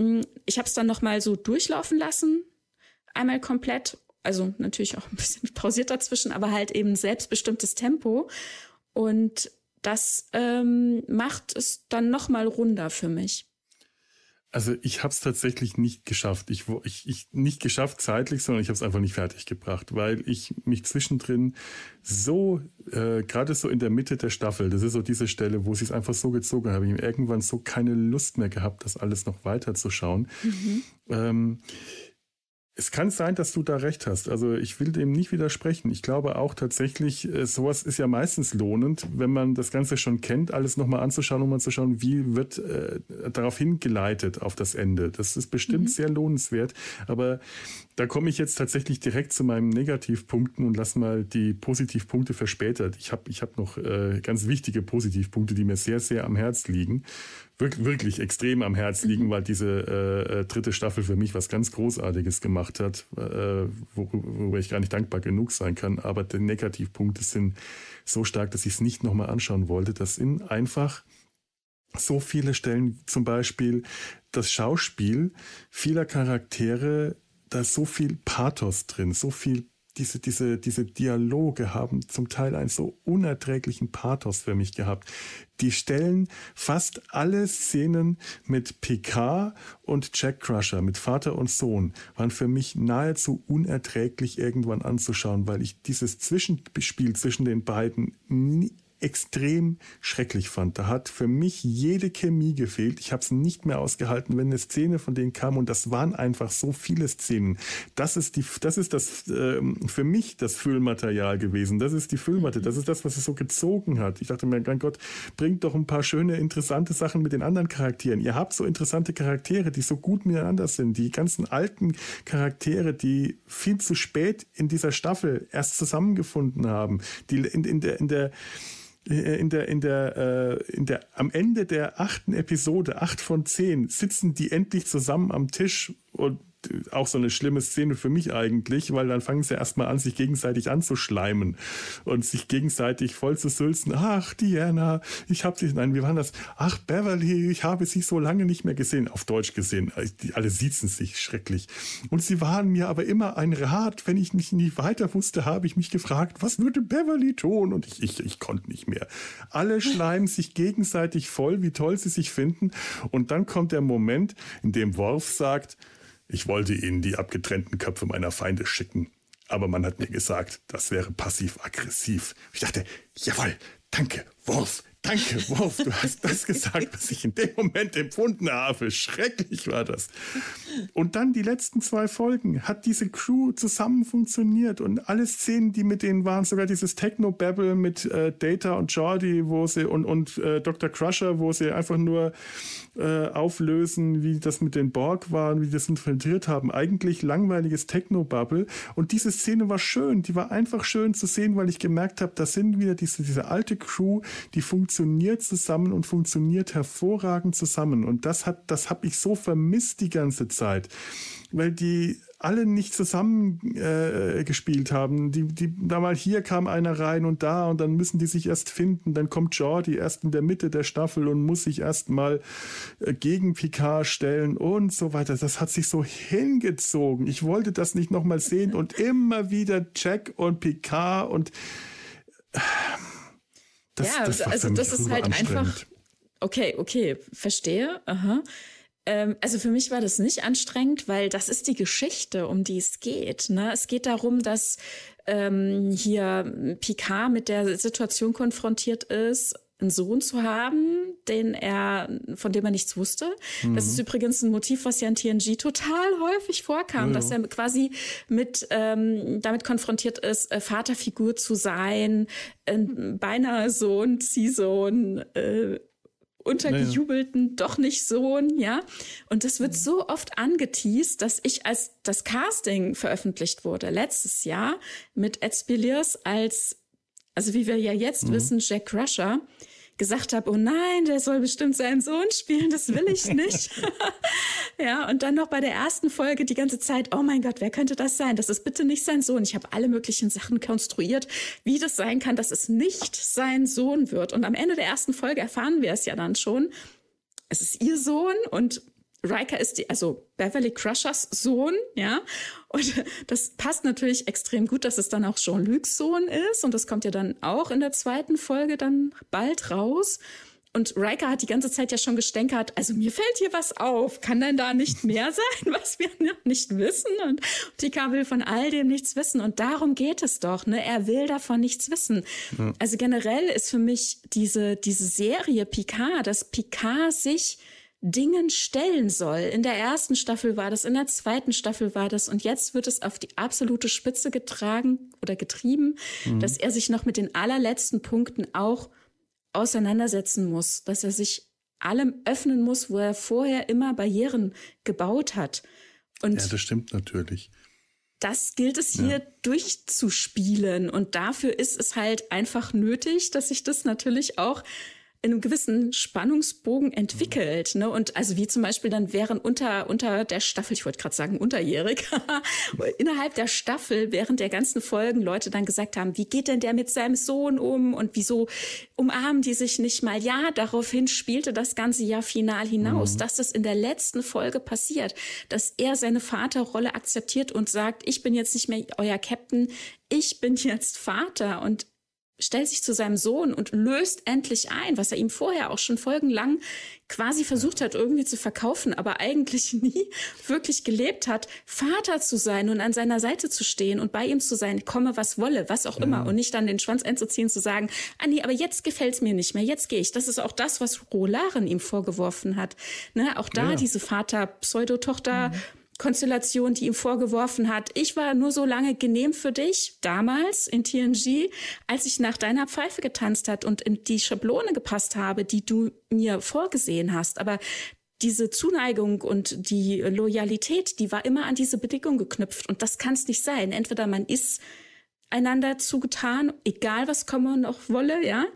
mh, mm, ich habe es dann nochmal so durchlaufen lassen, einmal komplett. Also natürlich auch ein bisschen pausiert dazwischen, aber halt eben selbstbestimmtes Tempo. Und das ähm, macht es dann nochmal runder für mich. Also ich habe es tatsächlich nicht geschafft. Ich, ich, ich nicht geschafft zeitlich, sondern ich habe es einfach nicht fertig gebracht, weil ich mich zwischendrin so, äh, gerade so in der Mitte der Staffel, das ist so diese Stelle, wo sie es einfach so gezogen habe, ich irgendwann so keine Lust mehr gehabt, das alles noch weiter zu schauen. Mhm. Ähm, es kann sein, dass du da recht hast. Also ich will dem nicht widersprechen. Ich glaube auch tatsächlich, äh, sowas ist ja meistens lohnend, wenn man das Ganze schon kennt, alles nochmal anzuschauen, um mal zu schauen, wie wird äh, darauf hingeleitet auf das Ende. Das ist bestimmt mhm. sehr lohnenswert. Aber da komme ich jetzt tatsächlich direkt zu meinen Negativpunkten und lass mal die Positivpunkte verspätet. Ich habe ich hab noch äh, ganz wichtige Positivpunkte, die mir sehr, sehr am Herz liegen wirklich, wirklich extrem am Herz liegen, mhm. weil diese äh, äh, dritte Staffel für mich was ganz Großartiges gemacht hat, äh, worüber ich gar nicht dankbar genug sein kann. Aber die Negativpunkte sind so stark, dass ich es nicht nochmal anschauen wollte. Das sind einfach so viele Stellen, zum Beispiel das Schauspiel vieler Charaktere, da ist so viel Pathos drin, so viel diese, diese, diese Dialoge haben zum Teil einen so unerträglichen Pathos für mich gehabt. Die stellen fast alle Szenen mit PK und Jack Crusher, mit Vater und Sohn, waren für mich nahezu unerträglich irgendwann anzuschauen, weil ich dieses Zwischenspiel zwischen den beiden nie, extrem schrecklich fand. Da hat für mich jede Chemie gefehlt. Ich habe es nicht mehr ausgehalten, wenn eine Szene von denen kam und das waren einfach so viele Szenen. Das ist die, das ist das äh, für mich das Füllmaterial gewesen. Das ist die Füllmatte. Das ist das, was es so gezogen hat. Ich dachte mir, mein Gott, bringt doch ein paar schöne, interessante Sachen mit den anderen Charakteren. Ihr habt so interessante Charaktere, die so gut miteinander sind. Die ganzen alten Charaktere, die viel zu spät in dieser Staffel erst zusammengefunden haben, die in, in der in der in der, in der, äh, in der, am Ende der achten Episode, acht von zehn, sitzen die endlich zusammen am Tisch und auch so eine schlimme Szene für mich eigentlich, weil dann fangen sie erstmal an, sich gegenseitig anzuschleimen und sich gegenseitig voll zu sülzen. Ach, Diana, ich habe sie, nein, wie war das? Ach, Beverly, ich habe sie so lange nicht mehr gesehen, auf Deutsch gesehen. Die alle siezen sich schrecklich. Und sie waren mir aber immer ein Rat. Wenn ich mich nicht weiter wusste, habe ich mich gefragt, was würde Beverly tun? Und ich, ich, ich konnte nicht mehr. Alle schleimen sich gegenseitig voll, wie toll sie sich finden. Und dann kommt der Moment, in dem Worf sagt, ich wollte Ihnen die abgetrennten Köpfe meiner Feinde schicken, aber man hat mir gesagt, das wäre passiv-aggressiv. Ich dachte, jawohl, danke, Wurf, Danke, Wolf, du hast das gesagt, was ich in dem Moment empfunden habe. Schrecklich war das. Und dann die letzten zwei Folgen hat diese Crew zusammen funktioniert und alle Szenen, die mit denen waren, sogar dieses Techno-Babble mit äh, Data und Jordi, wo sie und, und äh, Dr. Crusher, wo sie einfach nur äh, auflösen, wie das mit den Borg war, wie die das infiltriert haben. Eigentlich langweiliges Techno-Bubble. Und diese Szene war schön. Die war einfach schön zu sehen, weil ich gemerkt habe, da sind wieder diese, diese alte Crew, die funktioniert funktioniert zusammen und funktioniert hervorragend zusammen. Und das hat, das habe ich so vermisst die ganze Zeit, weil die alle nicht zusammen äh, gespielt haben. Die, die, da mal hier kam einer rein und da und dann müssen die sich erst finden. Dann kommt Jordi erst in der Mitte der Staffel und muss sich erst mal äh, gegen Picard stellen und so weiter. Das hat sich so hingezogen. Ich wollte das nicht nochmal sehen und immer wieder Jack und Picard und äh, das, ja, das also das ist halt einfach. Okay, okay, verstehe. Aha. Ähm, also für mich war das nicht anstrengend, weil das ist die Geschichte, um die es geht. Ne? Es geht darum, dass ähm, hier Picard mit der Situation konfrontiert ist einen Sohn zu haben, den er, von dem er nichts wusste. Mhm. Das ist übrigens ein Motiv, was ja in TNG total häufig vorkam, ja, dass er quasi mit ähm, damit konfrontiert ist, äh, Vaterfigur zu sein, äh, beinahe Sohn, Ziehsohn, äh, untergejubelten naja. doch nicht Sohn, ja. Und das wird so oft angeteased, dass ich als das Casting veröffentlicht wurde letztes Jahr mit Ed Spiliers als also wie wir ja jetzt mhm. wissen, Jack Crusher, gesagt habe, oh nein, der soll bestimmt seinen Sohn spielen, das will ich nicht. ja, und dann noch bei der ersten Folge die ganze Zeit, oh mein Gott, wer könnte das sein? Das ist bitte nicht sein Sohn. Ich habe alle möglichen Sachen konstruiert, wie das sein kann, dass es nicht sein Sohn wird. Und am Ende der ersten Folge erfahren wir es ja dann schon. Es ist ihr Sohn und Riker ist die, also Beverly Crushers Sohn, ja. Und das passt natürlich extrem gut, dass es dann auch Jean-Lucs Sohn ist. Und das kommt ja dann auch in der zweiten Folge dann bald raus. Und Riker hat die ganze Zeit ja schon gestänkert, also mir fällt hier was auf. Kann denn da nicht mehr sein, was wir noch nicht wissen? Und Tika will von all dem nichts wissen. Und darum geht es doch, ne? Er will davon nichts wissen. Ja. Also generell ist für mich diese, diese Serie Picard, dass Picard sich Dingen stellen soll. In der ersten Staffel war das, in der zweiten Staffel war das und jetzt wird es auf die absolute Spitze getragen oder getrieben, mhm. dass er sich noch mit den allerletzten Punkten auch auseinandersetzen muss, dass er sich allem öffnen muss, wo er vorher immer Barrieren gebaut hat. Und ja, das stimmt natürlich. Das gilt es hier ja. durchzuspielen und dafür ist es halt einfach nötig, dass sich das natürlich auch in einem gewissen Spannungsbogen entwickelt. Ne? Und also wie zum Beispiel dann während unter, unter der Staffel, ich wollte gerade sagen unterjährig, innerhalb der Staffel während der ganzen Folgen Leute dann gesagt haben, wie geht denn der mit seinem Sohn um und wieso umarmen die sich nicht mal? Ja, daraufhin spielte das ganze Jahr final hinaus, mhm. dass das in der letzten Folge passiert, dass er seine Vaterrolle akzeptiert und sagt, ich bin jetzt nicht mehr euer Captain, ich bin jetzt Vater und stellt sich zu seinem Sohn und löst endlich ein, was er ihm vorher auch schon folgenlang quasi versucht hat, irgendwie zu verkaufen, aber eigentlich nie wirklich gelebt hat, Vater zu sein und an seiner Seite zu stehen und bei ihm zu sein, komme was wolle, was auch immer, und nicht dann den Schwanz einzuziehen, zu sagen, ah nee, aber jetzt gefällt's mir nicht mehr, jetzt gehe ich. Das ist auch das, was Rolaren ihm vorgeworfen hat. Ne? Auch da ja. diese Vater-Pseudotochter- mhm Konstellation, die ihm vorgeworfen hat, ich war nur so lange genehm für dich, damals in TNG, als ich nach deiner Pfeife getanzt hat und in die Schablone gepasst habe, die du mir vorgesehen hast. Aber diese Zuneigung und die Loyalität, die war immer an diese Bedingung geknüpft. Und das kann es nicht sein. Entweder man ist einander zugetan, egal was komme noch wolle, ja,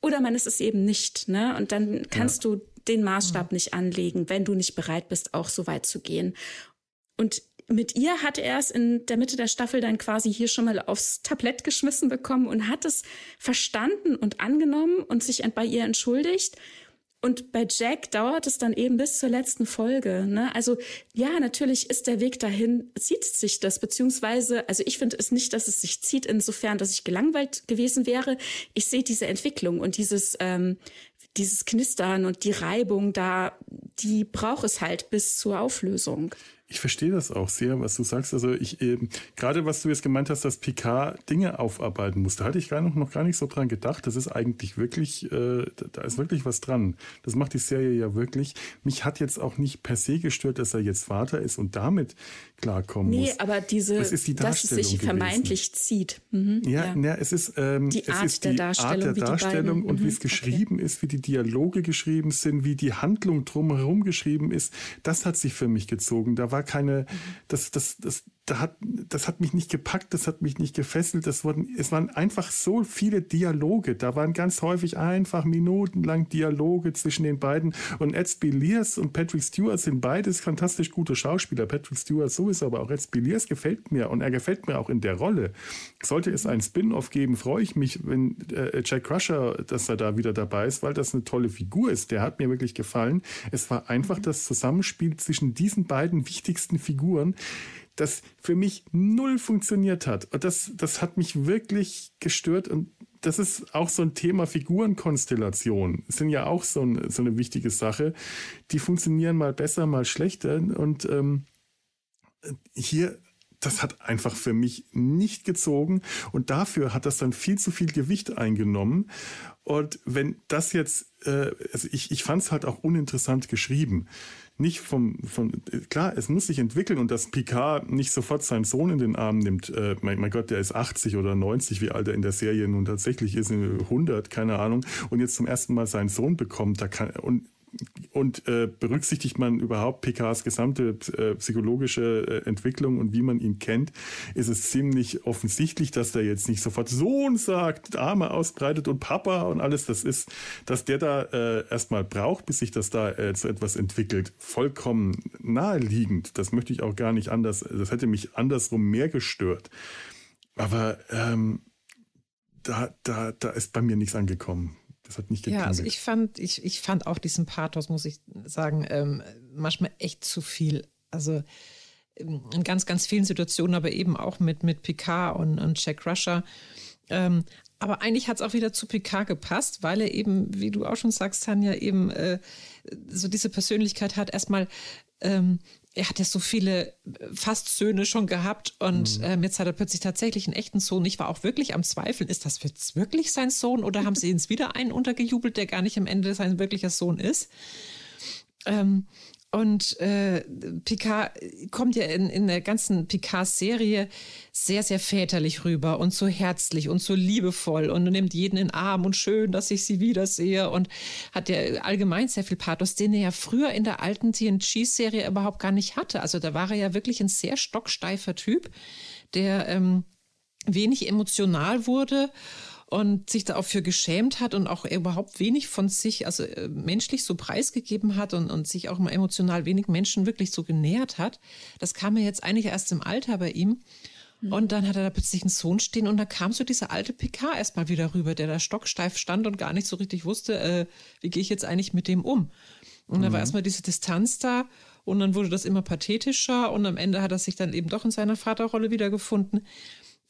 oder man ist es eben nicht. Ne? Und dann kannst ja. du den Maßstab nicht anlegen, wenn du nicht bereit bist, auch so weit zu gehen. Und mit ihr hat er es in der Mitte der Staffel dann quasi hier schon mal aufs Tablett geschmissen bekommen und hat es verstanden und angenommen und sich bei ihr entschuldigt. Und bei Jack dauert es dann eben bis zur letzten Folge. Ne? Also ja, natürlich ist der Weg dahin, zieht sich das, beziehungsweise, also ich finde es nicht, dass es sich zieht, insofern, dass ich gelangweilt gewesen wäre. Ich sehe diese Entwicklung und dieses, ähm, dieses Knistern und die Reibung da, die braucht es halt bis zur Auflösung. Ich verstehe das auch sehr, was du sagst. Also ich eben, gerade was du jetzt gemeint hast, dass Picard Dinge aufarbeiten muss, da hatte ich gar noch, noch gar nicht so dran gedacht. Das ist eigentlich wirklich, äh, da ist wirklich was dran. Das macht die Serie ja wirklich. Mich hat jetzt auch nicht per se gestört, dass er jetzt Vater ist und damit klarkommen nee, muss. Nee, aber diese, das ist die dass es sich gewesen. vermeintlich zieht. Mhm, ja, ja. Na, es ist, ähm, die Art ist der die Darstellung, Art der Darstellung und mhm, wie es geschrieben okay. ist, wie die Dialoge geschrieben sind, wie die Handlung drumherum geschrieben ist. Das hat sich für mich gezogen. Da war keine, das, das, das, da hat, das hat mich nicht gepackt, das hat mich nicht gefesselt. Das wurden, es waren einfach so viele Dialoge. Da waren ganz häufig einfach minutenlang Dialoge zwischen den beiden. Und Ed Spiliers und Patrick Stewart sind beides fantastisch gute Schauspieler. Patrick Stewart sowieso, aber auch Ed Spiliers gefällt mir und er gefällt mir auch in der Rolle. Sollte es einen Spin-off geben, freue ich mich, wenn äh, Jack Crusher, dass er da wieder dabei ist, weil das eine tolle Figur ist. Der hat mir wirklich gefallen. Es war einfach das Zusammenspiel zwischen diesen beiden wichtigen wichtigsten Figuren, das für mich null funktioniert hat. Und das, das hat mich wirklich gestört. Und das ist auch so ein Thema Figurenkonstellation. Sind ja auch so, ein, so eine wichtige Sache. Die funktionieren mal besser, mal schlechter. Und ähm, hier das hat einfach für mich nicht gezogen und dafür hat das dann viel zu viel Gewicht eingenommen. Und wenn das jetzt, äh, also ich, ich fand es halt auch uninteressant geschrieben nicht vom, von, klar, es muss sich entwickeln und dass Picard nicht sofort seinen Sohn in den Arm nimmt, äh, mein, mein, Gott, der ist 80 oder 90, wie alt er in der Serie nun tatsächlich ist, 100, keine Ahnung, und jetzt zum ersten Mal seinen Sohn bekommt, da kann, und und äh, berücksichtigt man überhaupt Picards gesamte äh, psychologische äh, Entwicklung und wie man ihn kennt, ist es ziemlich offensichtlich, dass der jetzt nicht sofort Sohn sagt, Arme ausbreitet und Papa und alles das ist, dass der da äh, erstmal braucht, bis sich das da äh, zu etwas entwickelt. Vollkommen naheliegend. Das möchte ich auch gar nicht anders, das hätte mich andersrum mehr gestört. Aber ähm, da, da, da ist bei mir nichts angekommen. Das hat nicht geklingelt. Ja, also ich fand, ich, ich fand auch diesen Pathos, muss ich sagen, ähm, manchmal echt zu viel. Also ähm, in ganz, ganz vielen Situationen, aber eben auch mit, mit Picard und, und Jack Rusher. Ähm, aber eigentlich hat es auch wieder zu Picard gepasst, weil er eben, wie du auch schon sagst, Tanja, eben äh, so diese Persönlichkeit hat, erstmal ähm, er hat ja so viele äh, fast Söhne schon gehabt und mhm. ähm, jetzt hat er plötzlich tatsächlich einen echten Sohn. Ich war auch wirklich am Zweifeln, ist das jetzt wirklich sein Sohn oder haben sie jetzt wieder einen untergejubelt, der gar nicht am Ende sein wirklicher Sohn ist? Ähm, und äh, Picard kommt ja in, in der ganzen Picard-Serie sehr, sehr väterlich rüber und so herzlich und so liebevoll und nimmt jeden in den Arm und schön, dass ich sie wiedersehe und hat ja allgemein sehr viel Pathos, den er ja früher in der alten TNG-Serie überhaupt gar nicht hatte. Also da war er ja wirklich ein sehr stocksteifer Typ, der ähm, wenig emotional wurde und sich dafür geschämt hat und auch überhaupt wenig von sich, also äh, menschlich so preisgegeben hat und, und sich auch mal emotional wenig Menschen wirklich so genähert hat. Das kam ja jetzt eigentlich erst im Alter bei ihm. Mhm. Und dann hat er da plötzlich einen Sohn stehen und da kam so dieser alte PK erstmal wieder rüber, der da stocksteif stand und gar nicht so richtig wusste, äh, wie gehe ich jetzt eigentlich mit dem um. Und mhm. da war erstmal diese Distanz da und dann wurde das immer pathetischer und am Ende hat er sich dann eben doch in seiner Vaterrolle wiedergefunden.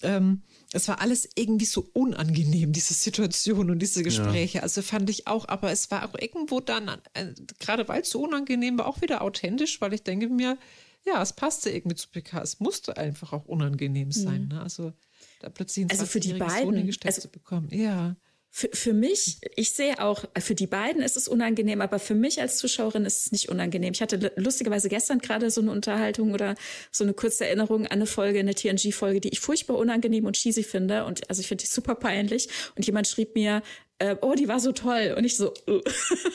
ähm, es war alles irgendwie so unangenehm, diese Situation und diese Gespräche. Ja. Also fand ich auch, aber es war auch irgendwo dann, äh, gerade weil es so unangenehm war, auch wieder authentisch, weil ich denke mir, ja, es passte irgendwie zu PK. Es musste einfach auch unangenehm sein. Mhm. Ne? Also da plötzlich ein also für die beiden also, zu bekommen. Ja. Für, für mich, ich sehe auch, für die beiden ist es unangenehm, aber für mich als Zuschauerin ist es nicht unangenehm. Ich hatte lustigerweise gestern gerade so eine Unterhaltung oder so eine kurze Erinnerung an eine Folge, eine TNG-Folge, die ich furchtbar unangenehm und cheesy finde. Und also ich finde die super peinlich. Und jemand schrieb mir, äh, oh, die war so toll. Und ich so, uh.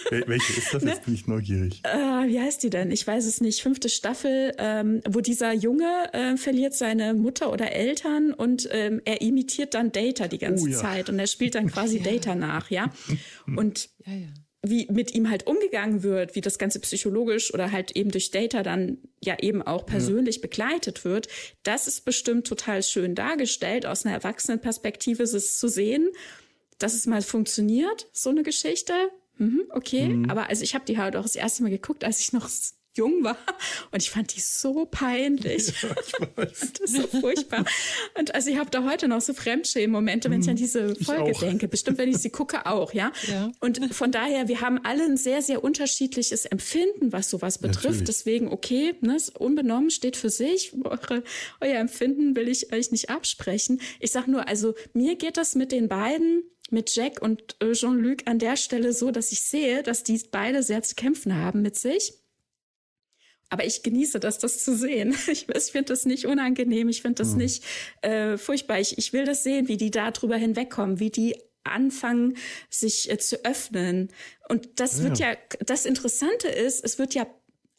Welche ist das? Ne? Jetzt bin ich neugierig. Äh, wie heißt die denn? Ich weiß es nicht. Fünfte Staffel, ähm, wo dieser Junge äh, verliert seine Mutter oder Eltern und ähm, er imitiert dann Data die ganze oh, ja. Zeit und er spielt dann quasi ja. Data nach, ja. Und ja, wie mit ihm halt umgegangen wird, wie das Ganze psychologisch oder halt eben durch Data dann ja eben auch persönlich begleitet wird, das ist bestimmt total schön dargestellt. Aus einer Erwachsenenperspektive ist es zu sehen dass es mal funktioniert, so eine Geschichte. Mhm, okay, mhm. aber also ich habe die halt auch das erste Mal geguckt, als ich noch jung war und ich fand die so peinlich. Ja, das ist so furchtbar. Und also ich habe da heute noch so Fremdschämen-Momente, wenn ich an mhm. diese Folge denke. Bestimmt, wenn ich sie gucke, auch, ja? ja? Und von daher, wir haben alle ein sehr, sehr unterschiedliches Empfinden, was sowas betrifft. Natürlich. Deswegen, okay, ne, unbenommen steht für sich. Eure, euer Empfinden will ich euch nicht absprechen. Ich sag nur, also mir geht das mit den beiden mit Jack und äh, Jean-Luc an der Stelle so, dass ich sehe, dass die beide sehr zu kämpfen haben mit sich. Aber ich genieße das, das zu sehen. Ich, ich finde das nicht unangenehm, ich finde das mhm. nicht äh, furchtbar. Ich, ich will das sehen, wie die da drüber hinwegkommen, wie die anfangen, sich äh, zu öffnen. Und das ja. wird ja, das Interessante ist, es wird ja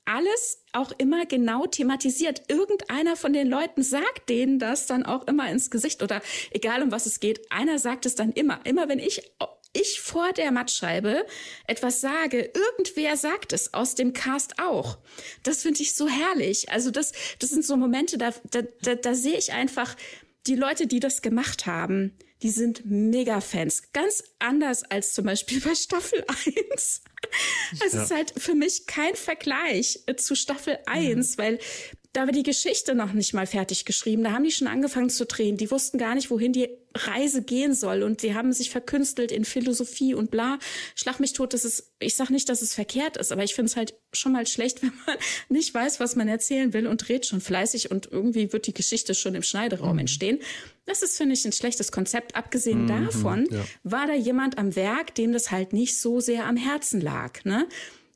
alles auch immer genau thematisiert. Irgendeiner von den Leuten sagt denen das dann auch immer ins Gesicht oder egal um was es geht, einer sagt es dann immer. Immer wenn ich ich vor der Mattscheibe etwas sage, irgendwer sagt es aus dem Cast auch. Das finde ich so herrlich. Also das, das sind so Momente, da, da, da, da sehe ich einfach die Leute, die das gemacht haben, die sind Mega-Fans. Ganz anders als zum Beispiel bei Staffel 1. Es ja. ist halt für mich kein Vergleich zu Staffel 1, mhm. weil da war die Geschichte noch nicht mal fertig geschrieben. Da haben die schon angefangen zu drehen. Die wussten gar nicht, wohin die Reise gehen soll. Und die haben sich verkünstelt in Philosophie und bla. Schlag mich tot, das ist, ich sag nicht, dass es verkehrt ist, aber ich finde es halt schon mal schlecht, wenn man nicht weiß, was man erzählen will und dreht schon fleißig und irgendwie wird die Geschichte schon im Schneideraum mhm. entstehen. Das ist, finde ich, ein schlechtes Konzept. Abgesehen mhm, davon ja. war da jemand am Werk, dem das halt nicht so sehr am Herzen lag. Ne?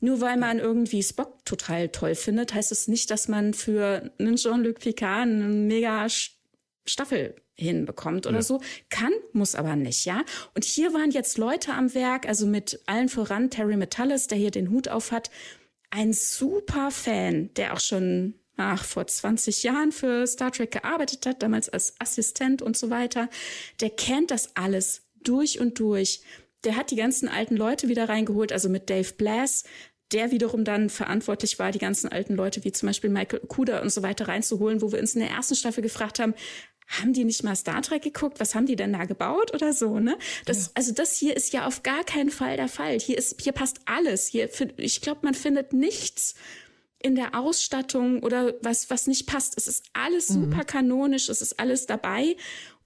Nur weil man irgendwie Spock total toll findet, heißt es das nicht, dass man für einen Jean-Luc Picard eine mega Staffel hinbekommt oder ja. so. Kann, muss aber nicht, ja. Und hier waren jetzt Leute am Werk, also mit allen voran Terry Metallis, der hier den Hut auf hat. Ein super Fan, der auch schon ach, vor 20 Jahren für Star Trek gearbeitet hat, damals als Assistent und so weiter. Der kennt das alles durch und durch. Der hat die ganzen alten Leute wieder reingeholt, also mit Dave Blass, der wiederum dann verantwortlich war, die ganzen alten Leute wie zum Beispiel Michael Kuda und so weiter reinzuholen, wo wir uns in der ersten Staffel gefragt haben, haben die nicht mal Star Trek geguckt? Was haben die denn da gebaut oder so, ne? Das, ja. also das hier ist ja auf gar keinen Fall der Fall. Hier ist, hier passt alles. Hier, ich glaube, man findet nichts in der Ausstattung oder was, was nicht passt. Es ist alles mhm. super kanonisch. Es ist alles dabei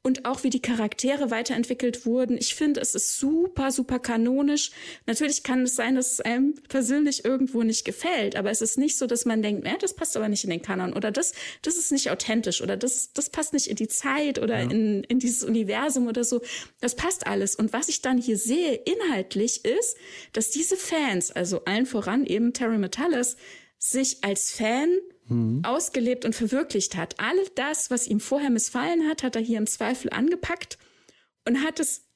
und auch wie die Charaktere weiterentwickelt wurden. Ich finde, es ist super, super kanonisch. Natürlich kann es sein, dass es einem persönlich irgendwo nicht gefällt, aber es ist nicht so, dass man denkt, äh, das passt aber nicht in den Kanon oder das, das ist nicht authentisch oder das, das passt nicht in die Zeit oder ja. in, in dieses Universum oder so. Das passt alles. Und was ich dann hier sehe inhaltlich ist, dass diese Fans, also allen voran eben Terry Metallis, sich als Fan mhm. ausgelebt und verwirklicht hat. All das, was ihm vorher missfallen hat, hat er hier im Zweifel angepackt und hat es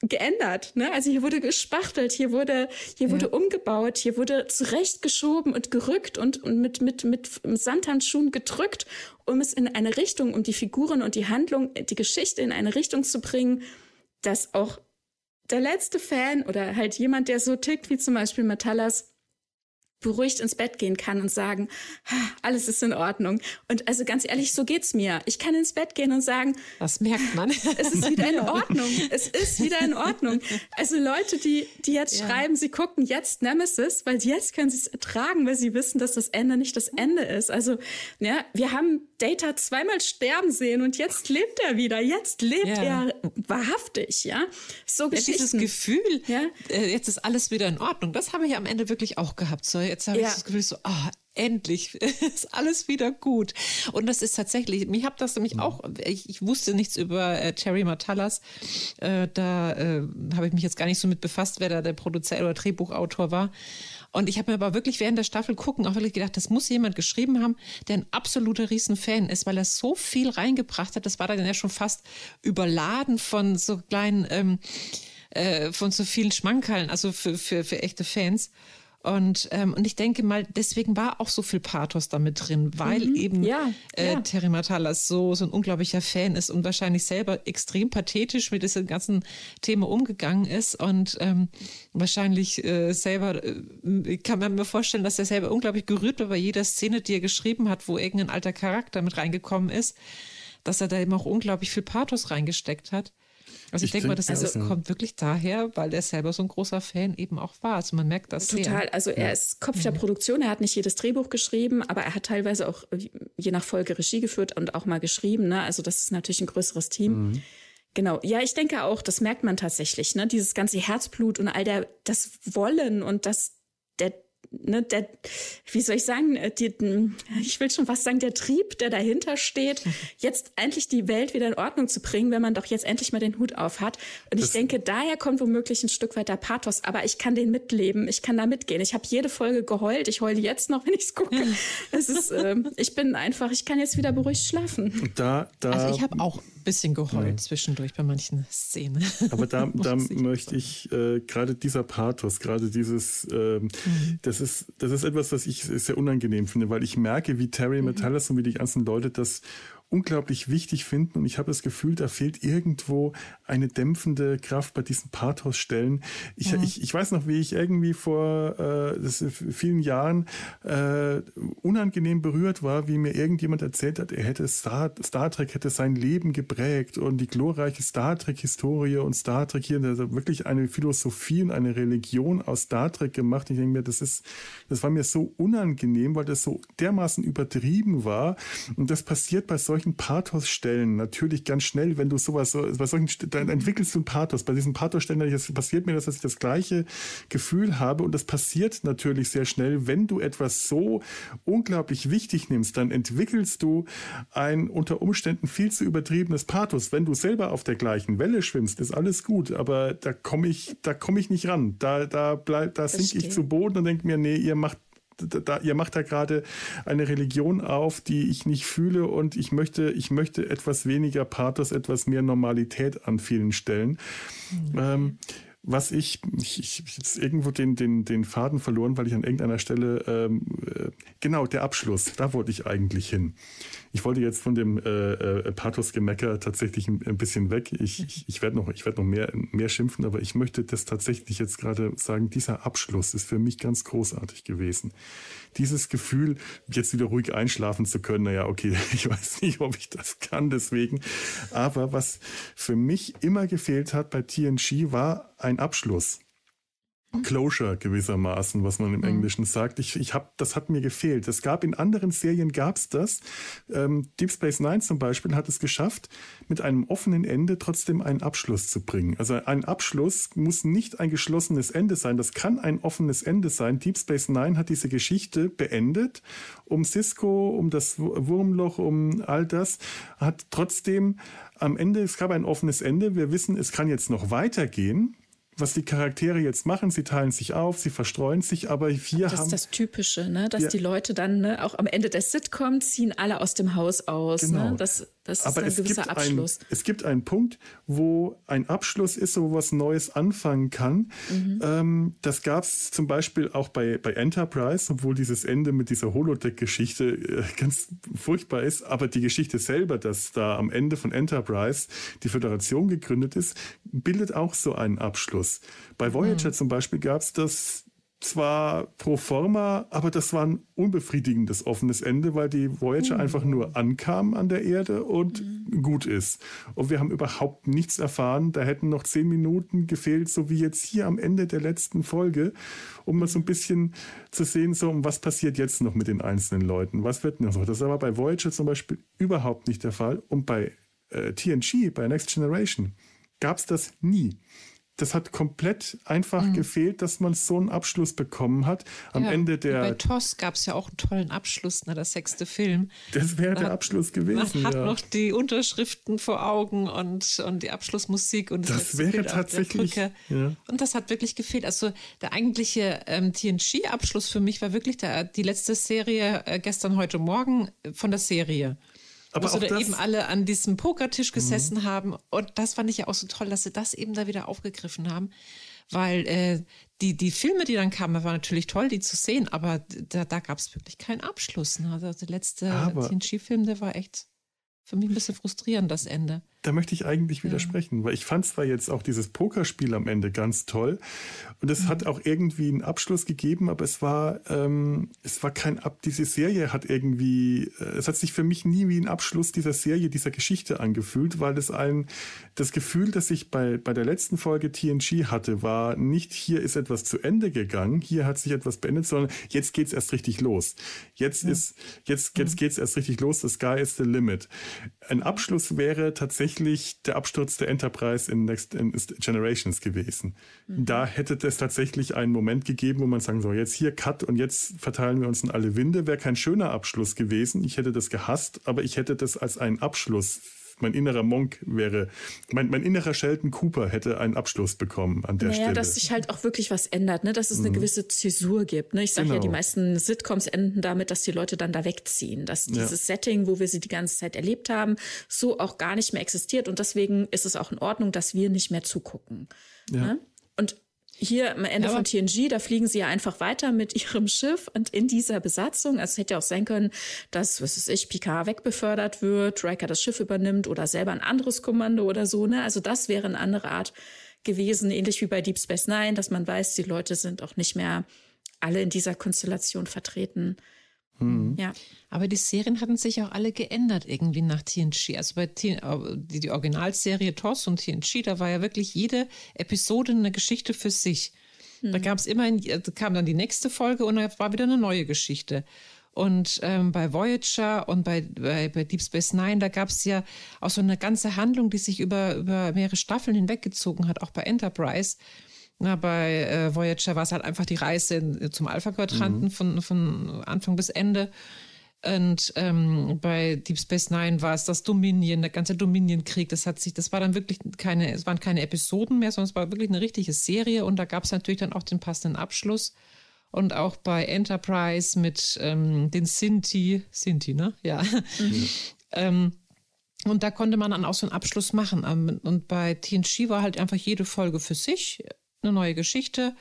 geändert. Ne? Also hier wurde gespachtelt, hier wurde, hier ja. wurde umgebaut, hier wurde zurechtgeschoben und gerückt und, und mit, mit, mit Sandhandschuhen gedrückt, um es in eine Richtung, um die Figuren und die Handlung, die Geschichte in eine Richtung zu bringen, dass auch der letzte Fan oder halt jemand, der so tickt wie zum Beispiel Metallas, beruhigt ins Bett gehen kann und sagen, alles ist in Ordnung. Und also ganz ehrlich, so geht's mir. Ich kann ins Bett gehen und sagen, das merkt man. Es ist wieder in Ordnung. Es ist wieder in Ordnung. Also Leute, die, die jetzt ja. schreiben, sie gucken jetzt Nemesis, weil jetzt können sie es ertragen, weil sie wissen, dass das Ende nicht das Ende ist. Also, ja, wir haben Data zweimal sterben sehen und jetzt lebt er wieder. Jetzt lebt ja. er wahrhaftig, ja. So ja, dieses Gefühl, ja? Äh, jetzt ist alles wieder in Ordnung. Das habe ich am Ende wirklich auch gehabt. So, jetzt habe ja. ich das Gefühl so, ah, endlich ist alles wieder gut. Und das ist tatsächlich, mich habe das nämlich auch, ich, ich, wusste nichts über äh, Terry Matallas. Äh, da äh, habe ich mich jetzt gar nicht so mit befasst, wer da der Produzent oder Drehbuchautor war. Und ich habe mir aber wirklich während der Staffel gucken auch wirklich gedacht, das muss jemand geschrieben haben, der ein absoluter Riesenfan ist, weil er so viel reingebracht hat. Das war dann ja schon fast überladen von so kleinen, ähm, äh, von so vielen Schmankerln, also für, für, für echte Fans. Und, ähm, und ich denke mal, deswegen war auch so viel Pathos damit drin, weil mhm, eben ja, äh, ja. Terry Matalas so, so ein unglaublicher Fan ist und wahrscheinlich selber extrem pathetisch mit diesem ganzen Thema umgegangen ist und ähm, wahrscheinlich äh, selber, äh, kann man mir vorstellen, dass er selber unglaublich gerührt war bei jeder Szene, die er geschrieben hat, wo irgendein alter Charakter mit reingekommen ist, dass er da eben auch unglaublich viel Pathos reingesteckt hat. Also ich, ich denke mal, das also, kommt wirklich daher, weil er selber so ein großer Fan eben auch war. Also man merkt das Total. Sehr. Also er ist Kopf der mhm. Produktion. Er hat nicht jedes Drehbuch geschrieben, aber er hat teilweise auch je nach Folge Regie geführt und auch mal geschrieben. Ne? Also das ist natürlich ein größeres Team. Mhm. Genau. Ja, ich denke auch, das merkt man tatsächlich. Ne? Dieses ganze Herzblut und all der, das Wollen und das, der ne, der, wie soll ich sagen, äh, die, ich will schon fast sagen, der Trieb, der dahinter steht, jetzt endlich die Welt wieder in Ordnung zu bringen, wenn man doch jetzt endlich mal den Hut auf hat. Und das ich denke, daher kommt womöglich ein Stück weit der Pathos, aber ich kann den mitleben, ich kann da mitgehen. Ich habe jede Folge geheult, ich heule jetzt noch, wenn ich es gucke. es ist, äh, ich bin einfach, ich kann jetzt wieder beruhigt schlafen. Da, da, also ich habe auch bisschen geheult ja. zwischendurch bei manchen Szenen. Aber da, da möchte ich äh, gerade dieser Pathos, gerade dieses, ähm, mhm. das ist, das ist etwas, was ich sehr unangenehm finde, weil ich merke, wie Terry mhm. Metalis und wie die ganzen Leute das unglaublich wichtig finden. Und ich habe das Gefühl, da fehlt irgendwo eine dämpfende Kraft bei diesen Pathos-Stellen. Ich, mhm. ich, ich weiß noch, wie ich irgendwie vor äh, vielen Jahren äh, unangenehm berührt war, wie mir irgendjemand erzählt hat, er hätte Star, Star Trek hätte sein Leben geprägt und die glorreiche Star Trek-Historie und Star Trek hier, also wirklich eine Philosophie und eine Religion aus Star Trek gemacht. Ich denke mir, das ist, das war mir so unangenehm, weil das so dermaßen übertrieben war. Und das passiert bei solchen solchen Pathos-Stellen natürlich ganz schnell, wenn du sowas, bei solchen, dann entwickelst du ein Pathos. Bei diesen Pathos-Stellen passiert mir das, dass ich das gleiche Gefühl habe und das passiert natürlich sehr schnell, wenn du etwas so unglaublich wichtig nimmst, dann entwickelst du ein unter Umständen viel zu übertriebenes Pathos. Wenn du selber auf der gleichen Welle schwimmst, ist alles gut, aber da komme ich, da komme ich nicht ran. Da, da bleib, da sink ich zu Boden und denke mir, nee, ihr macht da, ihr macht da gerade eine Religion auf, die ich nicht fühle und ich möchte, ich möchte etwas weniger Pathos, etwas mehr Normalität an vielen Stellen. Mhm. Ähm, was ich, ich, ich jetzt irgendwo den, den, den Faden verloren, weil ich an irgendeiner Stelle, ähm, äh, genau, der Abschluss, da wollte ich eigentlich hin. Ich wollte jetzt von dem äh, äh, Pathos-Gemecker tatsächlich ein, ein, bisschen weg. Ich, ich, ich werde noch, ich werd noch mehr, mehr schimpfen, aber ich möchte das tatsächlich jetzt gerade sagen, dieser Abschluss ist für mich ganz großartig gewesen. Dieses Gefühl, jetzt wieder ruhig einschlafen zu können, naja, okay, ich weiß nicht, ob ich das kann deswegen. Aber was für mich immer gefehlt hat bei TNG war ein Abschluss. Closure gewissermaßen, was man im mhm. Englischen sagt. Ich, ich hab, das hat mir gefehlt. Es gab in anderen Serien gab's das. Ähm, Deep Space Nine zum Beispiel hat es geschafft, mit einem offenen Ende trotzdem einen Abschluss zu bringen. Also ein Abschluss muss nicht ein geschlossenes Ende sein. Das kann ein offenes Ende sein. Deep Space Nine hat diese Geschichte beendet. Um Cisco, um das Wurmloch, um all das, hat trotzdem am Ende, es gab ein offenes Ende. Wir wissen, es kann jetzt noch weitergehen was die Charaktere jetzt machen. Sie teilen sich auf, sie verstreuen sich, aber wir das haben. Das ist das Typische, ne? dass ja. die Leute dann ne, auch am Ende der Sitcom ziehen alle aus dem Haus aus. Ne? Genau. Ne? Das, das aber ist ein gewisser Abschluss. Ein, es gibt einen Punkt, wo ein Abschluss ist, wo was Neues anfangen kann. Mhm. Ähm, das gab es zum Beispiel auch bei, bei Enterprise, obwohl dieses Ende mit dieser Holodeck-Geschichte äh, ganz furchtbar ist. Aber die Geschichte selber, dass da am Ende von Enterprise die Föderation gegründet ist, bildet auch so einen Abschluss. Bei Voyager mhm. zum Beispiel gab es das zwar pro forma, aber das war ein unbefriedigendes offenes Ende, weil die Voyager mhm. einfach nur ankam an der Erde und mhm. gut ist. Und wir haben überhaupt nichts erfahren. Da hätten noch zehn Minuten gefehlt, so wie jetzt hier am Ende der letzten Folge, um mal so ein bisschen zu sehen, so, was passiert jetzt noch mit den einzelnen Leuten? Was wird noch so? Das aber bei Voyager zum Beispiel überhaupt nicht der Fall. Und bei äh, TNG, bei Next Generation, gab es das nie das hat komplett einfach mhm. gefehlt, dass man so einen Abschluss bekommen hat. Am ja, Ende der. Bei TOS gab es ja auch einen tollen Abschluss, ne, der sechste Film. Das wäre der Abschluss gewesen. Man hat ja. noch die Unterschriften vor Augen und, und die Abschlussmusik und das, das wäre tatsächlich. Ja. Und das hat wirklich gefehlt. Also der eigentliche ähm, TNG-Abschluss für mich war wirklich der, die letzte Serie äh, gestern, heute Morgen von der Serie. Aber wo sie da eben alle an diesem Pokertisch gesessen mhm. haben. Und das fand ich ja auch so toll, dass sie das eben da wieder aufgegriffen haben. Weil äh, die, die Filme, die dann kamen, waren natürlich toll, die zu sehen, aber da, da gab es wirklich keinen Abschluss. Ne? Also der letzte TNG-Film, der war echt für mich ein bisschen frustrierend, das Ende. Da möchte ich eigentlich widersprechen, ja. weil ich fand zwar jetzt auch dieses Pokerspiel am Ende ganz toll und es mhm. hat auch irgendwie einen Abschluss gegeben, aber es war, ähm, es war kein Ab, diese Serie hat irgendwie, äh, es hat sich für mich nie wie ein Abschluss dieser Serie, dieser Geschichte angefühlt, weil es ein, das Gefühl, das ich bei, bei der letzten Folge TNG hatte, war nicht, hier ist etwas zu Ende gegangen, hier hat sich etwas beendet, sondern jetzt geht's erst richtig los. Jetzt ja. ist, jetzt, jetzt mhm. geht's erst richtig los, the sky is the limit. Ein Abschluss wäre tatsächlich tatsächlich der Absturz der Enterprise in Next in Generations gewesen. Mhm. Da hätte es tatsächlich einen Moment gegeben, wo man sagen soll, jetzt hier Cut und jetzt verteilen wir uns in alle Winde. Wäre kein schöner Abschluss gewesen. Ich hätte das gehasst, aber ich hätte das als einen Abschluss mein innerer Monk wäre, mein, mein innerer Sheldon Cooper hätte einen Abschluss bekommen an der naja, Stelle. dass sich halt auch wirklich was ändert, ne? dass es eine mhm. gewisse Zäsur gibt. Ne? Ich sage genau. ja, die genau. meisten Sitcoms enden damit, dass die Leute dann da wegziehen, dass dieses ja. Setting, wo wir sie die ganze Zeit erlebt haben, so auch gar nicht mehr existiert und deswegen ist es auch in Ordnung, dass wir nicht mehr zugucken. Ja. Ne? Und hier am Ende ja, von TNG, da fliegen sie ja einfach weiter mit ihrem Schiff und in dieser Besatzung, also es hätte ja auch sein können, dass, was weiß ich, Picard wegbefördert wird, Riker das Schiff übernimmt oder selber ein anderes Kommando oder so, ne? Also das wäre eine andere Art gewesen, ähnlich wie bei Deep Space Nine, dass man weiß, die Leute sind auch nicht mehr alle in dieser Konstellation vertreten. Mhm. Ja. Aber die Serien hatten sich auch alle geändert irgendwie nach TNG. Also bei TNG, äh, die, die Originalserie TOS und TNG, da war ja wirklich jede Episode eine Geschichte für sich. Mhm. Da gab es immer, äh, da kam dann die nächste Folge und da war wieder eine neue Geschichte. Und ähm, bei Voyager und bei, bei, bei, Deep Space Nine, da gab es ja auch so eine ganze Handlung, die sich über, über mehrere Staffeln hinweggezogen hat, auch bei Enterprise. Na, bei äh, Voyager war es halt einfach die Reise in, zum Alpha-Quadranten mhm. von, von Anfang bis Ende. Und ähm, bei Deep Space Nine war es das Dominion, der ganze Dominion-Krieg. Das hat sich, das war dann wirklich keine, es waren keine Episoden mehr, sondern es war wirklich eine richtige Serie und da gab es natürlich dann auch den passenden Abschluss. Und auch bei Enterprise mit ähm, den Sinti, Sinti, ne? Ja. Mhm. ähm, und da konnte man dann auch so einen Abschluss machen. Ähm, und bei TNG war halt einfach jede Folge für sich eine neue Geschichte.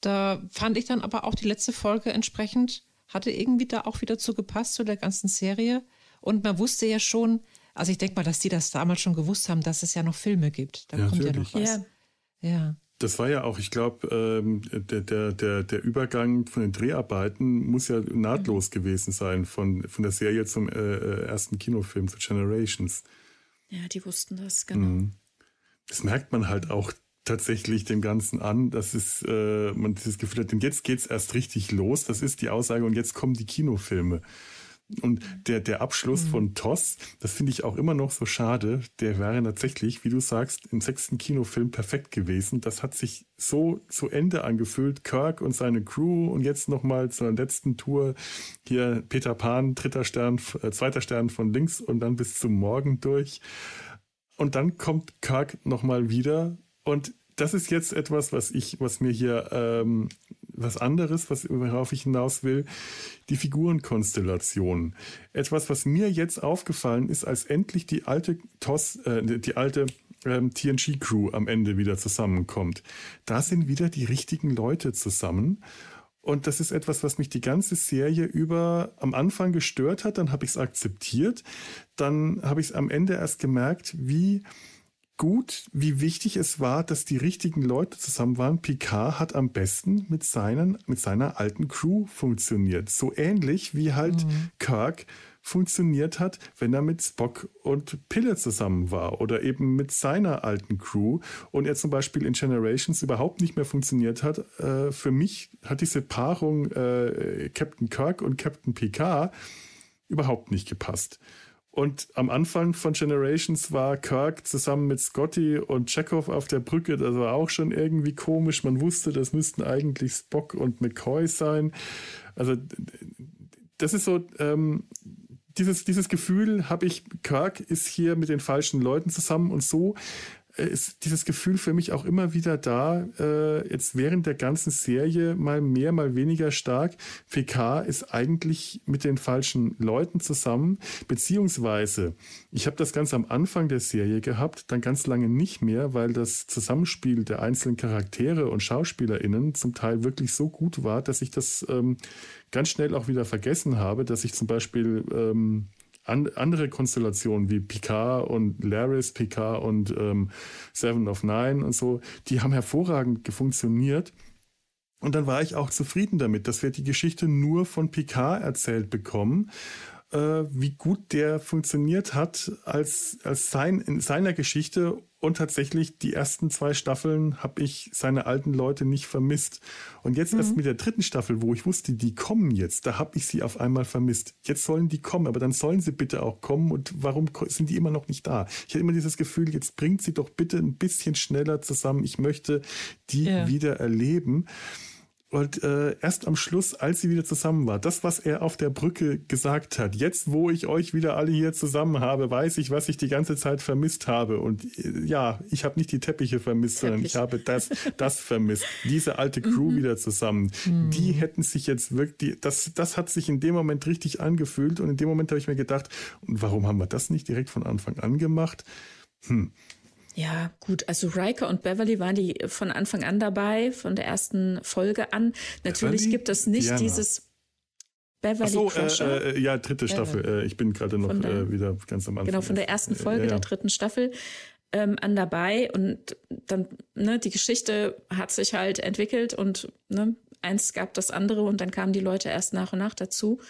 Da fand ich dann aber auch die letzte Folge entsprechend, hatte irgendwie da auch wieder zu gepasst zu der ganzen Serie. Und man wusste ja schon, also ich denke mal, dass die das damals schon gewusst haben, dass es ja noch Filme gibt. Da ja, kommt natürlich. ja noch was. Ja. ja. Das war ja auch, ich glaube, ähm, der, der, der, der Übergang von den Dreharbeiten muss ja nahtlos gewesen sein von, von der Serie zum äh, äh ersten Kinofilm, zu Generations. Ja, die wussten das, genau. Mhm. Das merkt man halt auch tatsächlich dem Ganzen an, dass es, äh, man dieses Gefühl hat, denn jetzt geht's erst richtig los. Das ist die Aussage und jetzt kommen die Kinofilme. Und der, der Abschluss mhm. von TOS, das finde ich auch immer noch so schade. Der wäre tatsächlich, wie du sagst, im sechsten Kinofilm perfekt gewesen. Das hat sich so zu Ende angefühlt. Kirk und seine Crew und jetzt nochmal zur letzten Tour hier Peter Pan, dritter Stern, äh, zweiter Stern von links und dann bis zum Morgen durch. Und dann kommt Kirk nochmal wieder und das ist jetzt etwas, was ich, was mir hier ähm, was anderes, was worauf ich hinaus will, die Figurenkonstellation. Etwas, was mir jetzt aufgefallen ist, als endlich die alte TOS, äh, die alte ähm, TNG-Crew am Ende wieder zusammenkommt. Da sind wieder die richtigen Leute zusammen. Und das ist etwas, was mich die ganze Serie über am Anfang gestört hat. Dann habe ich es akzeptiert. Dann habe ich es am Ende erst gemerkt, wie gut, wie wichtig es war, dass die richtigen Leute zusammen waren. Picard hat am besten mit, seinen, mit seiner alten Crew funktioniert. So ähnlich wie halt mhm. Kirk funktioniert hat, wenn er mit Spock und Pille zusammen war oder eben mit seiner alten Crew und er zum Beispiel in Generations überhaupt nicht mehr funktioniert hat. Äh, für mich hat diese Paarung äh, Captain Kirk und Captain Picard überhaupt nicht gepasst. Und am Anfang von Generations war Kirk zusammen mit Scotty und Chekhov auf der Brücke. Das war auch schon irgendwie komisch. Man wusste, das müssten eigentlich Spock und McCoy sein. Also das ist so, ähm, dieses, dieses Gefühl habe ich, Kirk ist hier mit den falschen Leuten zusammen und so ist dieses Gefühl für mich auch immer wieder da, äh, jetzt während der ganzen Serie mal mehr, mal weniger stark. PK ist eigentlich mit den falschen Leuten zusammen, beziehungsweise ich habe das ganz am Anfang der Serie gehabt, dann ganz lange nicht mehr, weil das Zusammenspiel der einzelnen Charaktere und SchauspielerInnen zum Teil wirklich so gut war, dass ich das ähm, ganz schnell auch wieder vergessen habe, dass ich zum Beispiel ähm, an, andere Konstellationen wie Picard und Laris, Picard und ähm, Seven of Nine und so, die haben hervorragend funktioniert. Und dann war ich auch zufrieden damit, dass wir die Geschichte nur von Picard erzählt bekommen äh, wie gut der funktioniert hat als, als sein, in seiner Geschichte. Und tatsächlich die ersten zwei Staffeln habe ich seine alten Leute nicht vermisst. Und jetzt mhm. erst mit der dritten Staffel, wo ich wusste, die kommen jetzt, da habe ich sie auf einmal vermisst. Jetzt sollen die kommen, aber dann sollen sie bitte auch kommen. Und warum sind die immer noch nicht da? Ich hatte immer dieses Gefühl, jetzt bringt sie doch bitte ein bisschen schneller zusammen. Ich möchte die ja. wieder erleben. Und äh, erst am Schluss, als sie wieder zusammen war, das, was er auf der Brücke gesagt hat, jetzt, wo ich euch wieder alle hier zusammen habe, weiß ich, was ich die ganze Zeit vermisst habe. Und äh, ja, ich habe nicht die Teppiche vermisst, Teppich. sondern ich habe das, das vermisst. Diese alte Crew mhm. wieder zusammen. Mhm. Die hätten sich jetzt wirklich, das, das hat sich in dem Moment richtig angefühlt. Und in dem Moment habe ich mir gedacht, warum haben wir das nicht direkt von Anfang an gemacht? Hm. Ja, gut. Also Riker und Beverly waren die von Anfang an dabei, von der ersten Folge an. Natürlich Beverly? gibt es nicht Diana. dieses Beverly so, Crusher. Äh, äh, ja, dritte Staffel. Äh, ich bin gerade noch der, äh, wieder ganz am Anfang. Genau, von der ersten Folge ja. der dritten Staffel ähm, an dabei. Und dann, ne, die Geschichte hat sich halt entwickelt und ne, eins gab das andere und dann kamen die Leute erst nach und nach dazu.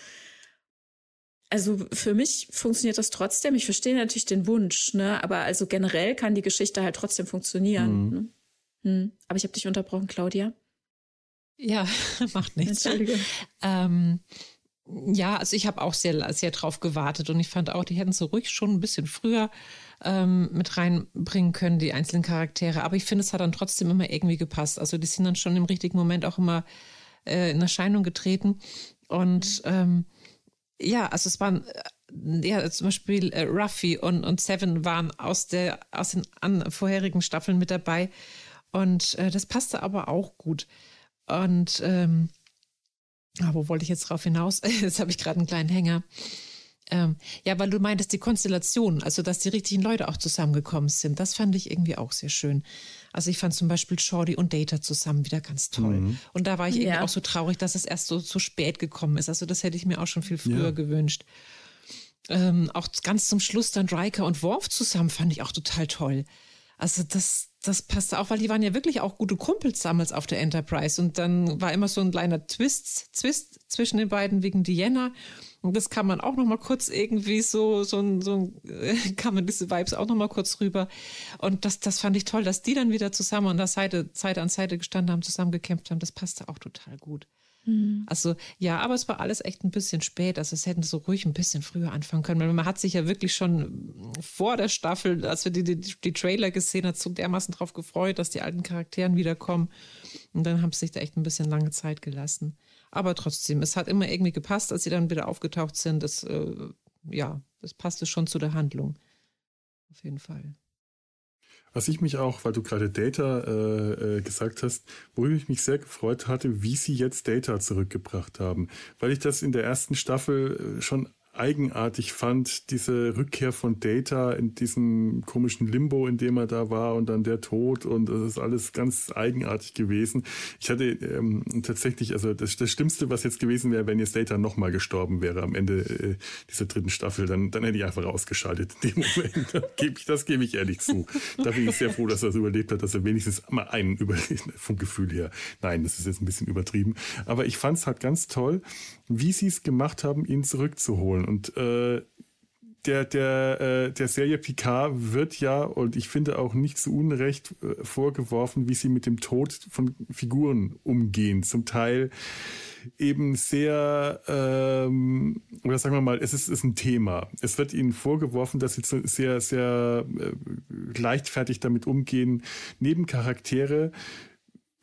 Also für mich funktioniert das trotzdem. Ich verstehe natürlich den Wunsch, ne? aber also generell kann die Geschichte halt trotzdem funktionieren. Mhm. Ne? Hm. Aber ich habe dich unterbrochen, Claudia. Ja, macht nichts. Entschuldige. ähm, ja, also ich habe auch sehr, sehr drauf gewartet und ich fand auch, die hätten so ruhig schon ein bisschen früher ähm, mit reinbringen können, die einzelnen Charaktere. Aber ich finde, es hat dann trotzdem immer irgendwie gepasst. Also die sind dann schon im richtigen Moment auch immer äh, in Erscheinung getreten. Und ähm, ja, also es waren äh, ja, zum Beispiel äh, Ruffy und, und Seven waren aus, der, aus den an, vorherigen Staffeln mit dabei. Und äh, das passte aber auch gut. Und ähm, ah, wo wollte ich jetzt drauf hinaus? jetzt habe ich gerade einen kleinen Hänger. Ähm, ja, weil du meintest, die Konstellation, also dass die richtigen Leute auch zusammengekommen sind, das fand ich irgendwie auch sehr schön. Also ich fand zum Beispiel Shorty und Data zusammen wieder ganz toll. Mhm. Und da war ich ja. irgendwie auch so traurig, dass es erst so zu spät gekommen ist. Also das hätte ich mir auch schon viel früher ja. gewünscht. Ähm, auch ganz zum Schluss dann Riker und Worf zusammen fand ich auch total toll. Also das, das passte auch, weil die waren ja wirklich auch gute Kumpels damals auf der Enterprise. Und dann war immer so ein kleiner Twist, Twist zwischen den beiden wegen Diana. Und das kann man auch noch mal kurz irgendwie so, so, so kann man diese Vibes auch noch mal kurz rüber. Und das, das fand ich toll, dass die dann wieder zusammen an der Seite, Seite an Seite gestanden haben, zusammen gekämpft haben. Das passte auch total gut. Mhm. Also ja, aber es war alles echt ein bisschen spät. Also es hätten so ruhig ein bisschen früher anfangen können. Weil man hat sich ja wirklich schon vor der Staffel, als wir die, die, die Trailer gesehen haben, so dermaßen drauf gefreut, dass die alten Charakteren wiederkommen. Und dann haben sie sich da echt ein bisschen lange Zeit gelassen. Aber trotzdem, es hat immer irgendwie gepasst, als sie dann wieder aufgetaucht sind. Das, äh, ja, das passte schon zu der Handlung. Auf jeden Fall. Was ich mich auch, weil du gerade Data äh, äh, gesagt hast, worüber ich mich sehr gefreut hatte, wie sie jetzt Data zurückgebracht haben. Weil ich das in der ersten Staffel äh, schon eigenartig fand, diese Rückkehr von Data in diesem komischen Limbo, in dem er da war und dann der Tod und das ist alles ganz eigenartig gewesen. Ich hatte ähm, tatsächlich, also das, das Schlimmste, was jetzt gewesen wäre, wenn jetzt Data nochmal gestorben wäre am Ende äh, dieser dritten Staffel, dann, dann hätte ich einfach ausgeschaltet in dem Moment. das gebe ich ehrlich zu. Da bin ich sehr froh, dass er es überlebt hat, dass er wenigstens mal einen überlebt, vom Gefühl her. Nein, das ist jetzt ein bisschen übertrieben. Aber ich fand es halt ganz toll, wie sie es gemacht haben, ihn zurückzuholen. Und äh, der, der, äh, der Serie Picard wird ja, und ich finde auch nicht zu Unrecht, äh, vorgeworfen, wie sie mit dem Tod von Figuren umgehen. Zum Teil eben sehr, ähm, oder sagen wir mal, es ist, ist ein Thema. Es wird ihnen vorgeworfen, dass sie sehr, sehr äh, leichtfertig damit umgehen, Nebencharaktere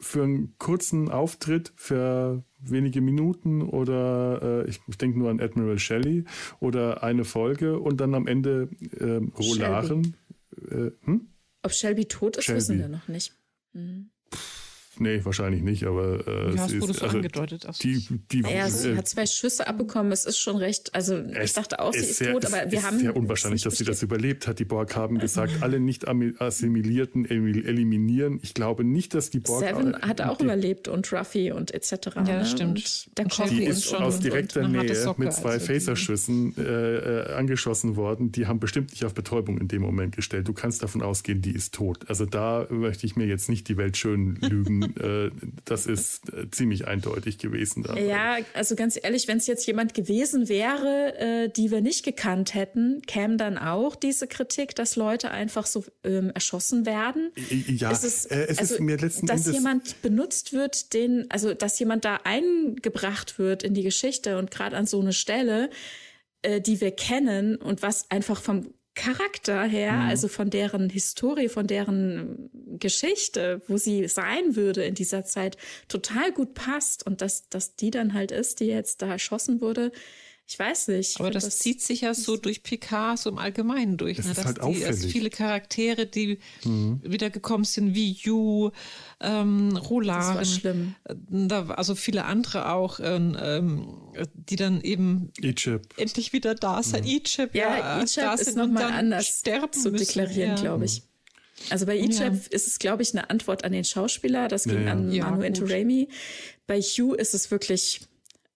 für einen kurzen Auftritt, für wenige Minuten oder äh, ich, ich denke nur an Admiral Shelley oder eine Folge und dann am Ende äh, Rolaren. Äh, hm? Ob Shelby tot ist, Shelby. wissen wir noch nicht. Mhm. Nee, wahrscheinlich nicht, aber äh, ja, es wurde so also angedeutet. Also die, die, naja, sie äh, hat zwei Schüsse abbekommen. Es ist schon recht, also ich dachte auch, sie ist sehr, tot, aber wir es haben... Es ist sehr unwahrscheinlich, dass sie das überlebt hat. Die Borg haben gesagt, alle nicht assimilierten eliminieren. Ich glaube nicht, dass die Borg... Seven hat auch die, überlebt und Ruffy und etc. Ja, ne? stimmt. Und der und die ist aus direkter Nähe mit zwei also Phaserschüssen äh, äh, angeschossen worden. Die haben bestimmt nicht auf Betäubung in dem Moment gestellt. Du kannst davon ausgehen, die ist tot. Also da möchte ich mir jetzt nicht die Welt schön lügen äh, das ist äh, ziemlich eindeutig gewesen. Da. Ja, also ganz ehrlich, wenn es jetzt jemand gewesen wäre, äh, die wir nicht gekannt hätten, käme dann auch diese Kritik, dass Leute einfach so ähm, erschossen werden. Ja, es ist, äh, es also, ist mir letzten dass Endes jemand benutzt wird, den, also dass jemand da eingebracht wird in die Geschichte und gerade an so eine Stelle, äh, die wir kennen und was einfach vom Charakter her, mhm. also von deren Historie, von deren Geschichte, wo sie sein würde in dieser Zeit, total gut passt und dass, dass die dann halt ist, die jetzt da erschossen wurde, ich weiß nicht. Aber das, das, zieht sich ja so durch Picard so im Allgemeinen durch. Das ne? ist halt die, auffällig. Also viele Charaktere, die mhm. wiedergekommen sind, wie Yu, ähm, Roland. Das war schlimm. Äh, also viele andere auch, ähm, die dann eben Egypt. endlich wieder da sind. Mhm. Egypt, ja, ja Egypt da ist nochmal anders zu deklarieren, ja. glaube ich. Also bei Egypt ja. ist es, glaube ich, eine Antwort an den Schauspieler. Das ging ja, an Manu Intourami. Bei Hugh ist es wirklich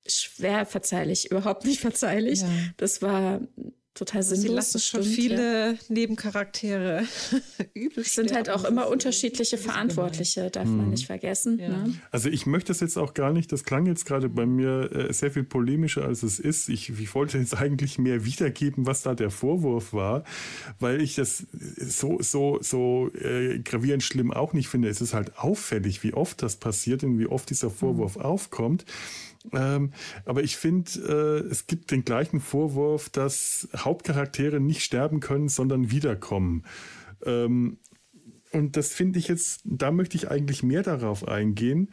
schwer verzeihlich, überhaupt nicht verzeihlich. Ja. Das war total sinnlos. Sie lassen schon stimmt, viele ja. Nebencharaktere übel Es sind halt auch immer unterschiedliche Verantwortliche, darf mhm. man nicht vergessen. Ja. Ne? Also ich möchte das jetzt auch gar nicht, das klang jetzt gerade bei mir äh, sehr viel polemischer, als es ist. Ich, ich wollte jetzt eigentlich mehr wiedergeben, was da der Vorwurf war, weil ich das so, so, so äh, gravierend schlimm auch nicht finde. Es ist halt auffällig, wie oft das passiert und wie oft dieser Vorwurf mhm. aufkommt. Ähm, aber ich finde, äh, es gibt den gleichen Vorwurf, dass Hauptcharaktere nicht sterben können, sondern wiederkommen. Ähm, und das finde ich jetzt, da möchte ich eigentlich mehr darauf eingehen,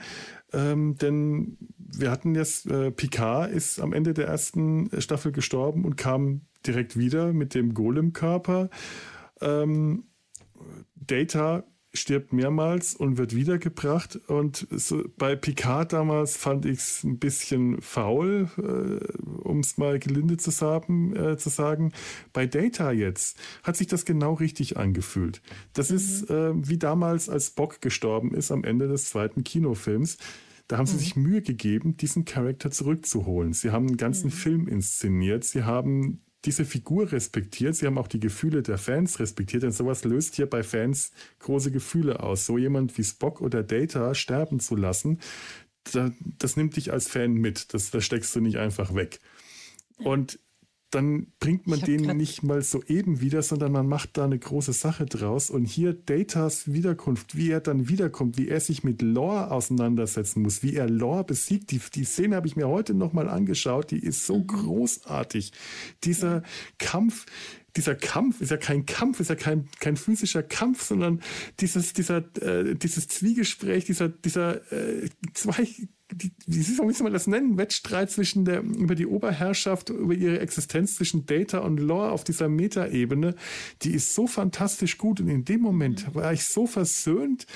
ähm, denn wir hatten jetzt, äh, Picard ist am Ende der ersten Staffel gestorben und kam direkt wieder mit dem Golem-Körper. Ähm, Data stirbt mehrmals und wird wiedergebracht. Und so, bei Picard damals fand ich es ein bisschen faul, äh, um es mal gelinde zu, sagen, äh, zu sagen. Bei Data jetzt hat sich das genau richtig angefühlt. Das mhm. ist äh, wie damals, als Bock gestorben ist am Ende des zweiten Kinofilms. Da haben sie mhm. sich Mühe gegeben, diesen Charakter zurückzuholen. Sie haben einen ganzen mhm. Film inszeniert. Sie haben diese Figur respektiert. Sie haben auch die Gefühle der Fans respektiert, denn sowas löst hier bei Fans große Gefühle aus. So jemand wie Spock oder Data sterben zu lassen, das nimmt dich als Fan mit. Das, das steckst du nicht einfach weg. Und dann bringt man den nicht mal so eben wieder, sondern man macht da eine große Sache draus. Und hier Datas Wiederkunft, wie er dann wiederkommt, wie er sich mit Lore auseinandersetzen muss, wie er Lore besiegt. Die, die Szene habe ich mir heute nochmal angeschaut, die ist so mhm. großartig. Dieser Kampf, dieser Kampf ist ja kein Kampf, ist ja kein, kein physischer Kampf, sondern dieses, dieser, äh, dieses Zwiegespräch, dieser, dieser äh, zwei wie soll man das nennen, Wettstreit zwischen der, über die Oberherrschaft, über ihre Existenz zwischen Data und Lore auf dieser Metaebene, die ist so fantastisch gut. Und in dem Moment war ich so versöhnt,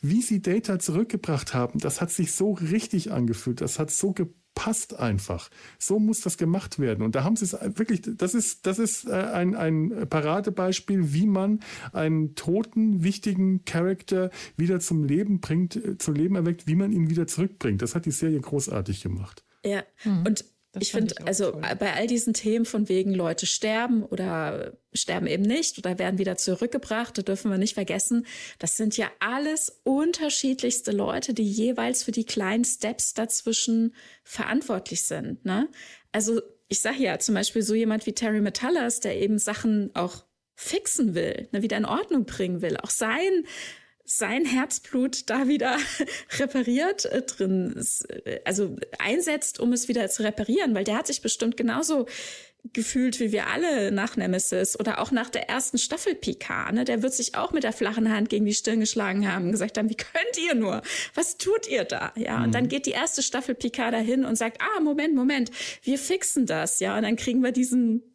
wie sie Data zurückgebracht haben. Das hat sich so richtig angefühlt. Das hat so gepasst passt einfach. So muss das gemacht werden. Und da haben sie es wirklich, das ist, das ist äh, ein, ein Paradebeispiel, wie man einen toten, wichtigen Charakter wieder zum Leben bringt, äh, zum Leben erweckt, wie man ihn wieder zurückbringt. Das hat die Serie großartig gemacht. Ja, mhm. und das ich finde, also toll. bei all diesen Themen von wegen Leute sterben oder sterben eben nicht oder werden wieder zurückgebracht, da dürfen wir nicht vergessen, das sind ja alles unterschiedlichste Leute, die jeweils für die kleinen Steps dazwischen verantwortlich sind. Ne? Also ich sage ja zum Beispiel so jemand wie Terry Metallas, der eben Sachen auch fixen will, ne, wieder in Ordnung bringen will, auch sein sein Herzblut da wieder repariert äh, drin, äh, also einsetzt, um es wieder zu reparieren, weil der hat sich bestimmt genauso gefühlt wie wir alle nach Nemesis oder auch nach der ersten Staffel PK. Ne? Der wird sich auch mit der flachen Hand gegen die Stirn geschlagen haben und gesagt haben, wie könnt ihr nur? Was tut ihr da? Ja, mhm. und dann geht die erste Staffel PK dahin und sagt, ah, Moment, Moment, wir fixen das. Ja, und dann kriegen wir diesen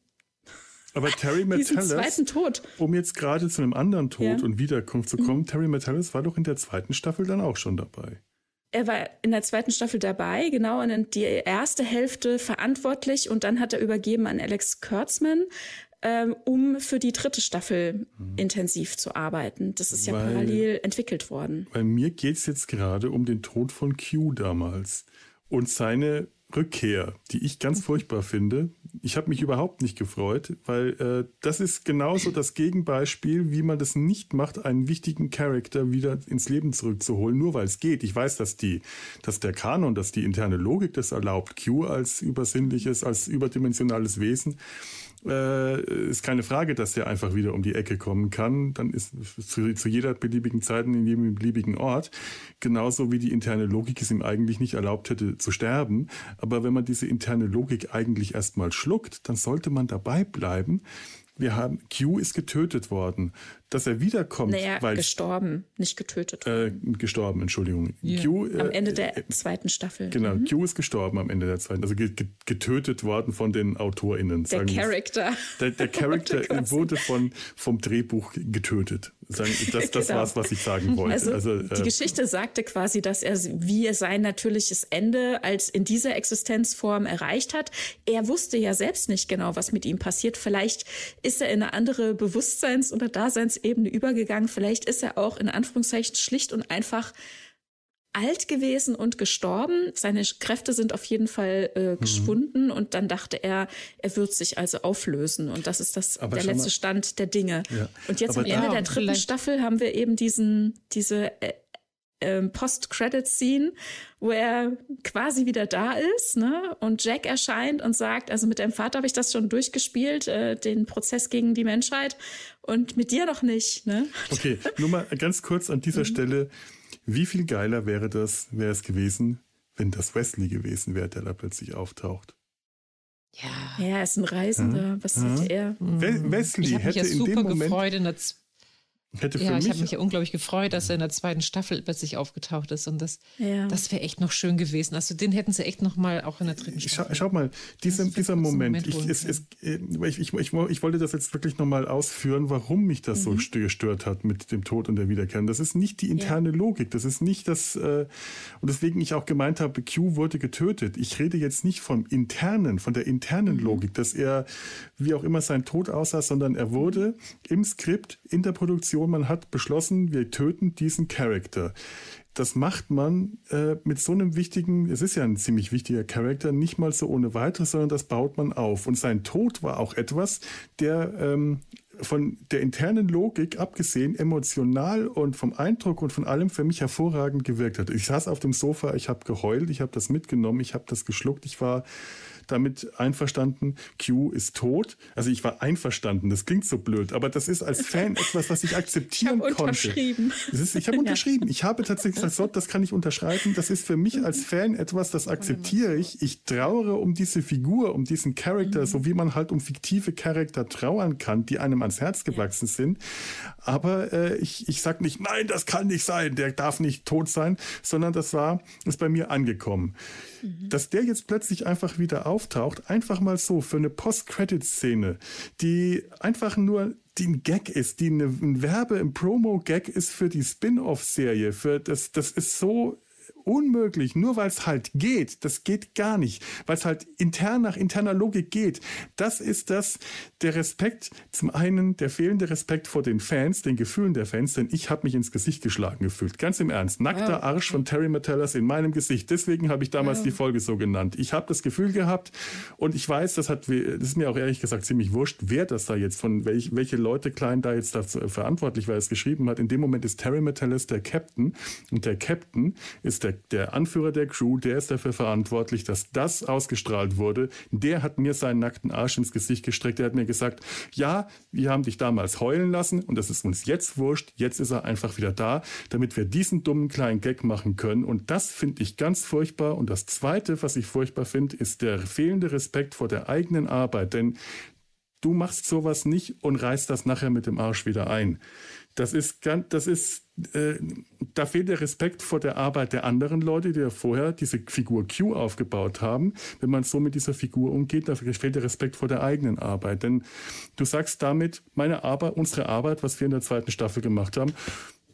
aber Terry Metallis, um jetzt gerade zu einem anderen Tod ja. und Wiederkunft zu kommen, mhm. Terry Metallis war doch in der zweiten Staffel dann auch schon dabei. Er war in der zweiten Staffel dabei, genau, und die erste Hälfte verantwortlich und dann hat er übergeben an Alex Kurtzman, ähm, um für die dritte Staffel mhm. intensiv zu arbeiten. Das ist weil, ja parallel entwickelt worden. Bei mir geht es jetzt gerade um den Tod von Q damals und seine Rückkehr, die ich ganz furchtbar finde. Ich habe mich überhaupt nicht gefreut, weil äh, das ist genauso das Gegenbeispiel, wie man das nicht macht, einen wichtigen Charakter wieder ins Leben zurückzuholen, nur weil es geht. Ich weiß, dass die, dass der Kanon, dass die interne Logik das erlaubt, Q als übersinnliches, als überdimensionales Wesen äh, ist keine Frage, dass der einfach wieder um die Ecke kommen kann. Dann ist zu, zu jeder beliebigen Zeit in jedem beliebigen Ort. Genauso wie die interne Logik es ihm eigentlich nicht erlaubt hätte zu sterben. Aber wenn man diese interne Logik eigentlich erstmal schluckt, dann sollte man dabei bleiben. Wir haben, Q ist getötet worden dass er wiederkommt. Naja, weil gestorben, nicht getötet. Äh, gestorben, Entschuldigung. Yeah. Q, äh, am Ende der äh, zweiten Staffel. Genau, mhm. Q ist gestorben am Ende der zweiten, also getötet worden von den AutorInnen. Der Charakter. Der, der Charakter wurde von, vom Drehbuch getötet. Sagen, das das genau. war's, was ich sagen wollte. Also, also die äh, Geschichte sagte quasi, dass er wie er sein natürliches Ende als in dieser Existenzform erreicht hat. Er wusste ja selbst nicht genau, was mit ihm passiert. Vielleicht ist er in eine andere Bewusstseins- oder Daseins Ebene übergegangen. Vielleicht ist er auch in Anführungszeichen schlicht und einfach alt gewesen und gestorben. Seine Kräfte sind auf jeden Fall äh, mhm. geschwunden mhm. und dann dachte er, er wird sich also auflösen und das ist das Aber der letzte Stand der Dinge. Ja. Und jetzt Aber am Ende der dritten. Staffel haben wir eben diesen diese äh, ähm, Post-Credit-Scene, wo er quasi wieder da ist, ne? Und Jack erscheint und sagt, also mit deinem Vater habe ich das schon durchgespielt, äh, den Prozess gegen die Menschheit und mit dir noch nicht, ne? Okay, nur mal ganz kurz an dieser mhm. Stelle, wie viel geiler wäre das, wäre es gewesen, wenn das Wesley gewesen wäre, der da plötzlich auftaucht? Ja. Er ist ein Reisender. Was ja. sieht er? Wesley ich hätte mich ja in super dem Moment gefreut in der Hätte ja, ich habe mich ja unglaublich gefreut, dass er in der zweiten Staffel plötzlich aufgetaucht ist und das, ja. das wäre echt noch schön gewesen. Also den hätten sie echt noch mal auch in der dritten Staffel. Schau, schau mal, dieser, dieser Moment, Moment ich, es, es, äh, ich, ich, ich, ich, wollte das jetzt wirklich noch mal ausführen, warum mich das mhm. so gestört hat mit dem Tod und der Wiederkehr. Das ist nicht die interne ja. Logik, das ist nicht das, äh, und deswegen ich auch gemeint habe, Q wurde getötet. Ich rede jetzt nicht vom internen, von der internen mhm. Logik, dass er, wie auch immer sein Tod aussah, sondern er wurde im Skript, in der Produktion Situation, man hat beschlossen, wir töten diesen Charakter. Das macht man äh, mit so einem wichtigen, es ist ja ein ziemlich wichtiger Charakter, nicht mal so ohne weiteres, sondern das baut man auf. Und sein Tod war auch etwas, der ähm, von der internen Logik abgesehen emotional und vom Eindruck und von allem für mich hervorragend gewirkt hat. Ich saß auf dem Sofa, ich habe geheult, ich habe das mitgenommen, ich habe das geschluckt, ich war damit einverstanden, Q ist tot. Also ich war einverstanden, das klingt so blöd, aber das ist als Fan etwas, was ich akzeptieren ich konnte. Unterschrieben. Ist, ich habe unterschrieben. Ich habe tatsächlich gesagt, das kann ich unterschreiben. Das ist für mich als Fan etwas, das akzeptiere ich. Ich trauere um diese Figur, um diesen Charakter, mhm. so wie man halt um fiktive Charakter trauern kann, die einem ans Herz gewachsen ja. sind. Aber äh, ich, ich sage nicht, nein, das kann nicht sein, der darf nicht tot sein, sondern das war, ist bei mir angekommen. Mhm. Dass der jetzt plötzlich einfach wieder auftaucht, einfach mal so für eine Post-Credit-Szene, die einfach nur die ein Gag ist, die eine, ein Werbe, ein Promo-Gag ist für die Spin-off-Serie. Das, das ist so unmöglich, nur weil es halt geht. Das geht gar nicht, weil es halt intern nach interner Logik geht. Das ist das, der Respekt, zum einen der fehlende Respekt vor den Fans, den Gefühlen der Fans, denn ich habe mich ins Gesicht geschlagen gefühlt. Ganz im Ernst. Nackter. Arsch von Terry Metellas in meinem Gesicht. Deswegen habe ich damals wow. die Folge so genannt. Ich habe das Gefühl gehabt und ich weiß, das hat, das ist mir auch ehrlich gesagt ziemlich wurscht, wer das da jetzt von welch, welche Leute klein da jetzt dazu verantwortlich war, es geschrieben hat. In dem Moment ist Terry Metellas der Captain und der Captain ist der, der Anführer der Crew, der ist dafür verantwortlich, dass das ausgestrahlt wurde. Der hat mir seinen nackten Arsch ins Gesicht gestreckt. Der hat mir gesagt, ja, wir haben dich damals heulen lassen und das ist uns jetzt wurscht. Jetzt ist er einfach wieder da, damit wir diesen dummen kleinen Gag machen können. Und das finde ich ganz furchtbar. Und das Zweite, was ich furchtbar finde, ist der fehlende Respekt vor der eigenen Arbeit. Denn du machst sowas nicht und reißt das nachher mit dem Arsch wieder ein. Das ist ganz, das ist, äh, da fehlt der Respekt vor der Arbeit der anderen Leute, die ja vorher diese Figur Q aufgebaut haben. Wenn man so mit dieser Figur umgeht, da fehlt der Respekt vor der eigenen Arbeit. Denn du sagst damit, meine Arbeit, unsere Arbeit, was wir in der zweiten Staffel gemacht haben,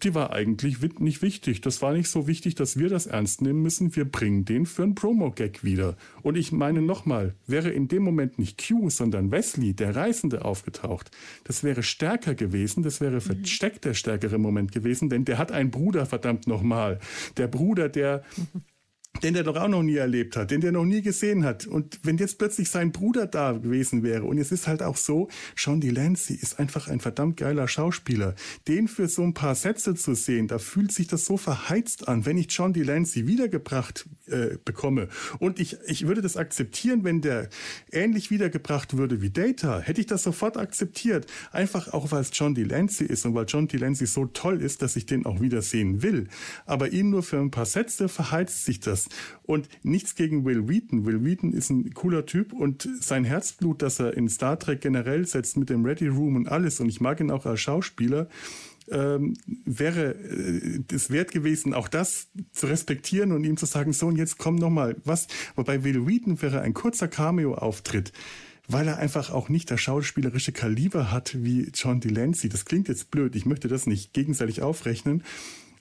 die war eigentlich nicht wichtig. Das war nicht so wichtig, dass wir das ernst nehmen müssen. Wir bringen den für einen Promo-Gag wieder. Und ich meine nochmal, wäre in dem Moment nicht Q, sondern Wesley, der Reisende, aufgetaucht, das wäre stärker gewesen, das wäre versteckt der stärkere Moment gewesen, denn der hat einen Bruder, verdammt nochmal. Der Bruder, der den der doch auch noch nie erlebt hat, den der noch nie gesehen hat. Und wenn jetzt plötzlich sein Bruder da gewesen wäre, und es ist halt auch so, Sean Delancey ist einfach ein verdammt geiler Schauspieler. Den für so ein paar Sätze zu sehen, da fühlt sich das so verheizt an, wenn ich John Delancey wiedergebracht äh, bekomme. Und ich, ich würde das akzeptieren, wenn der ähnlich wiedergebracht würde wie Data, hätte ich das sofort akzeptiert. Einfach auch, weil es John Delancey ist und weil John Delancey so toll ist, dass ich den auch wiedersehen will. Aber ihn nur für ein paar Sätze verheizt sich das. Und nichts gegen Will Wheaton. Will Wheaton ist ein cooler Typ und sein Herzblut, das er in Star Trek generell setzt mit dem Ready Room und alles, und ich mag ihn auch als Schauspieler, ähm, wäre es äh, wert gewesen, auch das zu respektieren und ihm zu sagen, so und jetzt komm noch mal, was, wobei Will Wheaton wäre ein kurzer Cameo-Auftritt, weil er einfach auch nicht das schauspielerische Kaliber hat wie John Delancey. Das klingt jetzt blöd, ich möchte das nicht gegenseitig aufrechnen,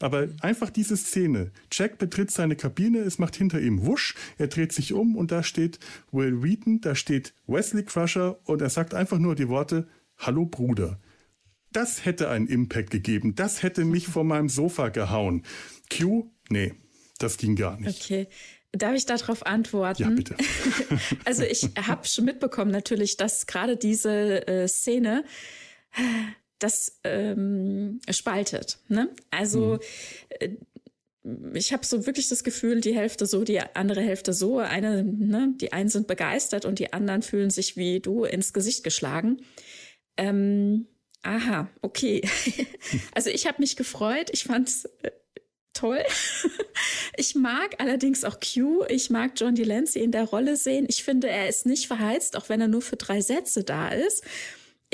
aber einfach diese Szene. Jack betritt seine Kabine, es macht hinter ihm wusch, er dreht sich um und da steht Will Wheaton, da steht Wesley Crusher und er sagt einfach nur die Worte Hallo Bruder. Das hätte einen Impact gegeben. Das hätte mich vor meinem Sofa gehauen. Q, nee, das ging gar nicht. Okay. Darf ich darauf antworten? Ja, bitte. also ich habe schon mitbekommen natürlich, dass gerade diese äh, Szene das ähm, spaltet. Ne? Also mhm. ich habe so wirklich das Gefühl, die Hälfte so, die andere Hälfte so. Eine, ne, die einen sind begeistert und die anderen fühlen sich wie du ins Gesicht geschlagen. Ähm, aha, okay. also ich habe mich gefreut. Ich fand's äh, toll. ich mag allerdings auch Q. Ich mag John Delancey in der Rolle sehen. Ich finde, er ist nicht verheizt, auch wenn er nur für drei Sätze da ist.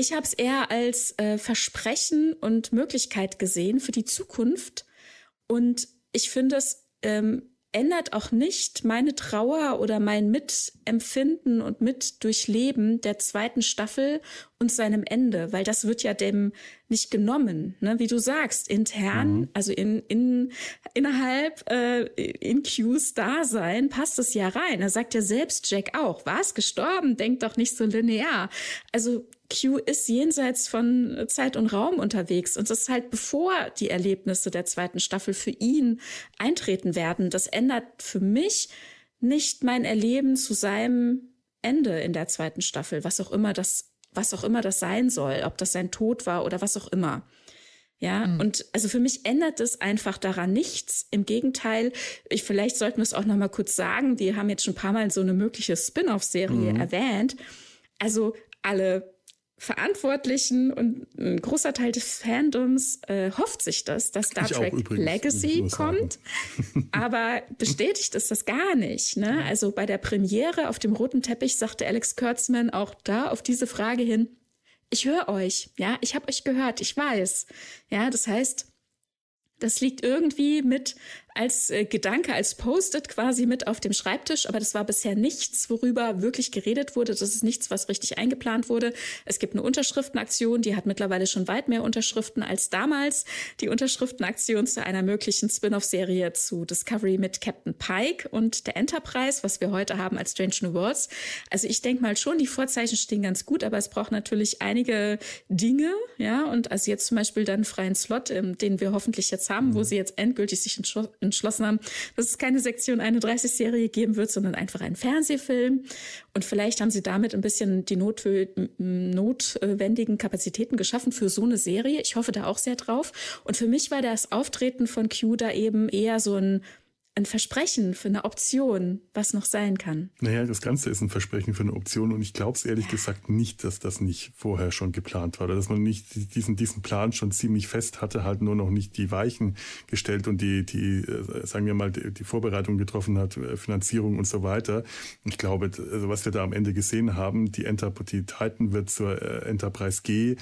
Ich habe es eher als äh, Versprechen und Möglichkeit gesehen für die Zukunft. Und ich finde, es ähm, ändert auch nicht meine Trauer oder mein Mitempfinden und Mitdurchleben der zweiten Staffel und seinem Ende, weil das wird ja dem nicht genommen, ne? wie du sagst, intern, mhm. also in, in innerhalb äh, in Q's Dasein passt es ja rein. Er sagt ja selbst Jack auch, was gestorben, denkt doch nicht so linear. Also Q ist jenseits von Zeit und Raum unterwegs und das ist halt bevor die Erlebnisse der zweiten Staffel für ihn eintreten werden. Das ändert für mich nicht mein Erleben zu seinem Ende in der zweiten Staffel, was auch immer das, was auch immer das sein soll, ob das sein Tod war oder was auch immer. Ja, mhm. und also für mich ändert es einfach daran nichts. Im Gegenteil, ich, vielleicht sollten wir es auch noch mal kurz sagen. Wir haben jetzt schon ein paar Mal so eine mögliche Spin-off-Serie mhm. erwähnt. Also alle Verantwortlichen und ein großer Teil des Fandoms äh, hofft sich das, dass Star Trek Legacy kommt. aber bestätigt ist das gar nicht. Ne? Also bei der Premiere auf dem roten Teppich sagte Alex Kurtzman auch da auf diese Frage hin, ich höre euch, ja, ich habe euch gehört, ich weiß. Ja, das heißt, das liegt irgendwie mit als äh, Gedanke, als Post-it quasi mit auf dem Schreibtisch, aber das war bisher nichts, worüber wirklich geredet wurde. Das ist nichts, was richtig eingeplant wurde. Es gibt eine Unterschriftenaktion, die hat mittlerweile schon weit mehr Unterschriften als damals. Die Unterschriftenaktion zu einer möglichen Spin-off-Serie zu Discovery mit Captain Pike und der Enterprise, was wir heute haben als Strange New Worlds. Also ich denke mal schon, die Vorzeichen stehen ganz gut, aber es braucht natürlich einige Dinge, ja, und also jetzt zum Beispiel dann freien Slot, ähm, den wir hoffentlich jetzt haben, mhm. wo sie jetzt endgültig sich entschlossen haben, dass es keine Sektion 31-Serie geben wird, sondern einfach einen Fernsehfilm. Und vielleicht haben sie damit ein bisschen die notwendigen Kapazitäten geschaffen für so eine Serie. Ich hoffe da auch sehr drauf. Und für mich war das Auftreten von Q da eben eher so ein ein Versprechen für eine Option, was noch sein kann. Naja, das Ganze ist ein Versprechen für eine Option und ich glaube es ehrlich ja. gesagt nicht, dass das nicht vorher schon geplant war oder dass man nicht diesen, diesen Plan schon ziemlich fest hatte, halt nur noch nicht die Weichen gestellt und die, die äh, sagen wir mal, die, Vorbereitung getroffen hat, äh, Finanzierung und so weiter. Ich glaube, also was wir da am Ende gesehen haben, die, Enter die Titan wird zur äh, Enterprise G,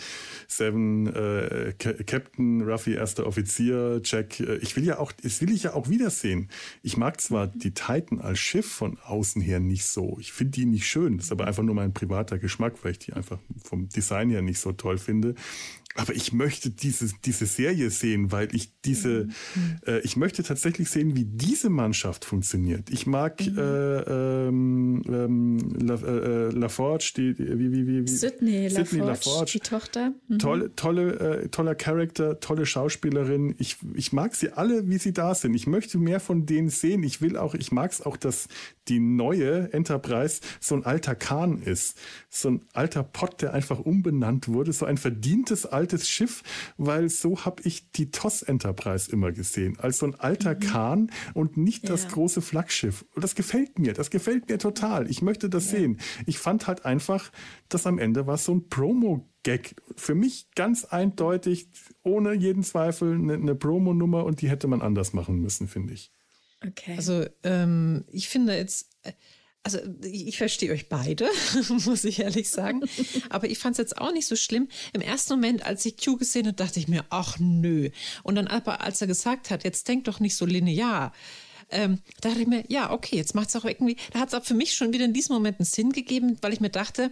Seven, äh, Captain, Ruffy, erster Offizier, Jack, ich will ja auch, das will ich ja auch wiedersehen. Ich mag zwar die Titan als Schiff von außen her nicht so. Ich finde die nicht schön. Das ist aber einfach nur mein privater Geschmack, weil ich die einfach vom Design her nicht so toll finde. Aber ich möchte diese, diese Serie sehen, weil ich diese, mhm. äh, ich möchte tatsächlich sehen, wie diese Mannschaft funktioniert. Ich mag mhm. äh, ähm, ähm La, äh, LaForge, die, wie, wie, wie, wie Sydney, Sydney LaForge, LaForge, die Tochter. Mhm. Tolle, tolle, äh, toller Charakter, tolle Schauspielerin. Ich, ich mag sie alle, wie sie da sind. Ich möchte mehr von denen sehen. Ich will auch, ich mag es auch, dass die neue Enterprise so ein alter Kahn ist. So ein alter Pott, der einfach umbenannt wurde. So ein verdientes altes Schiff, weil so habe ich die TOS Enterprise immer gesehen. Als so ein alter mhm. Kahn und nicht ja. das große Flaggschiff. Und das gefällt mir. Das gefällt mir total. Ich möchte das ja. sehen. Ich fand halt einfach, dass am Ende war so ein Promo Gag. Für mich ganz eindeutig, ohne jeden Zweifel, eine, eine Promo-Nummer und die hätte man anders machen müssen, finde ich. Okay. Also ähm, ich finde jetzt, äh, also ich verstehe euch beide, muss ich ehrlich sagen. Aber ich fand es jetzt auch nicht so schlimm. Im ersten Moment, als ich Q gesehen habe, dachte ich mir, ach nö. Und dann aber, als er gesagt hat, jetzt denk doch nicht so linear. Ähm, da dachte ich mir, ja, okay, jetzt macht es auch irgendwie, da hat es auch für mich schon wieder in diesem Moment einen Sinn gegeben, weil ich mir dachte,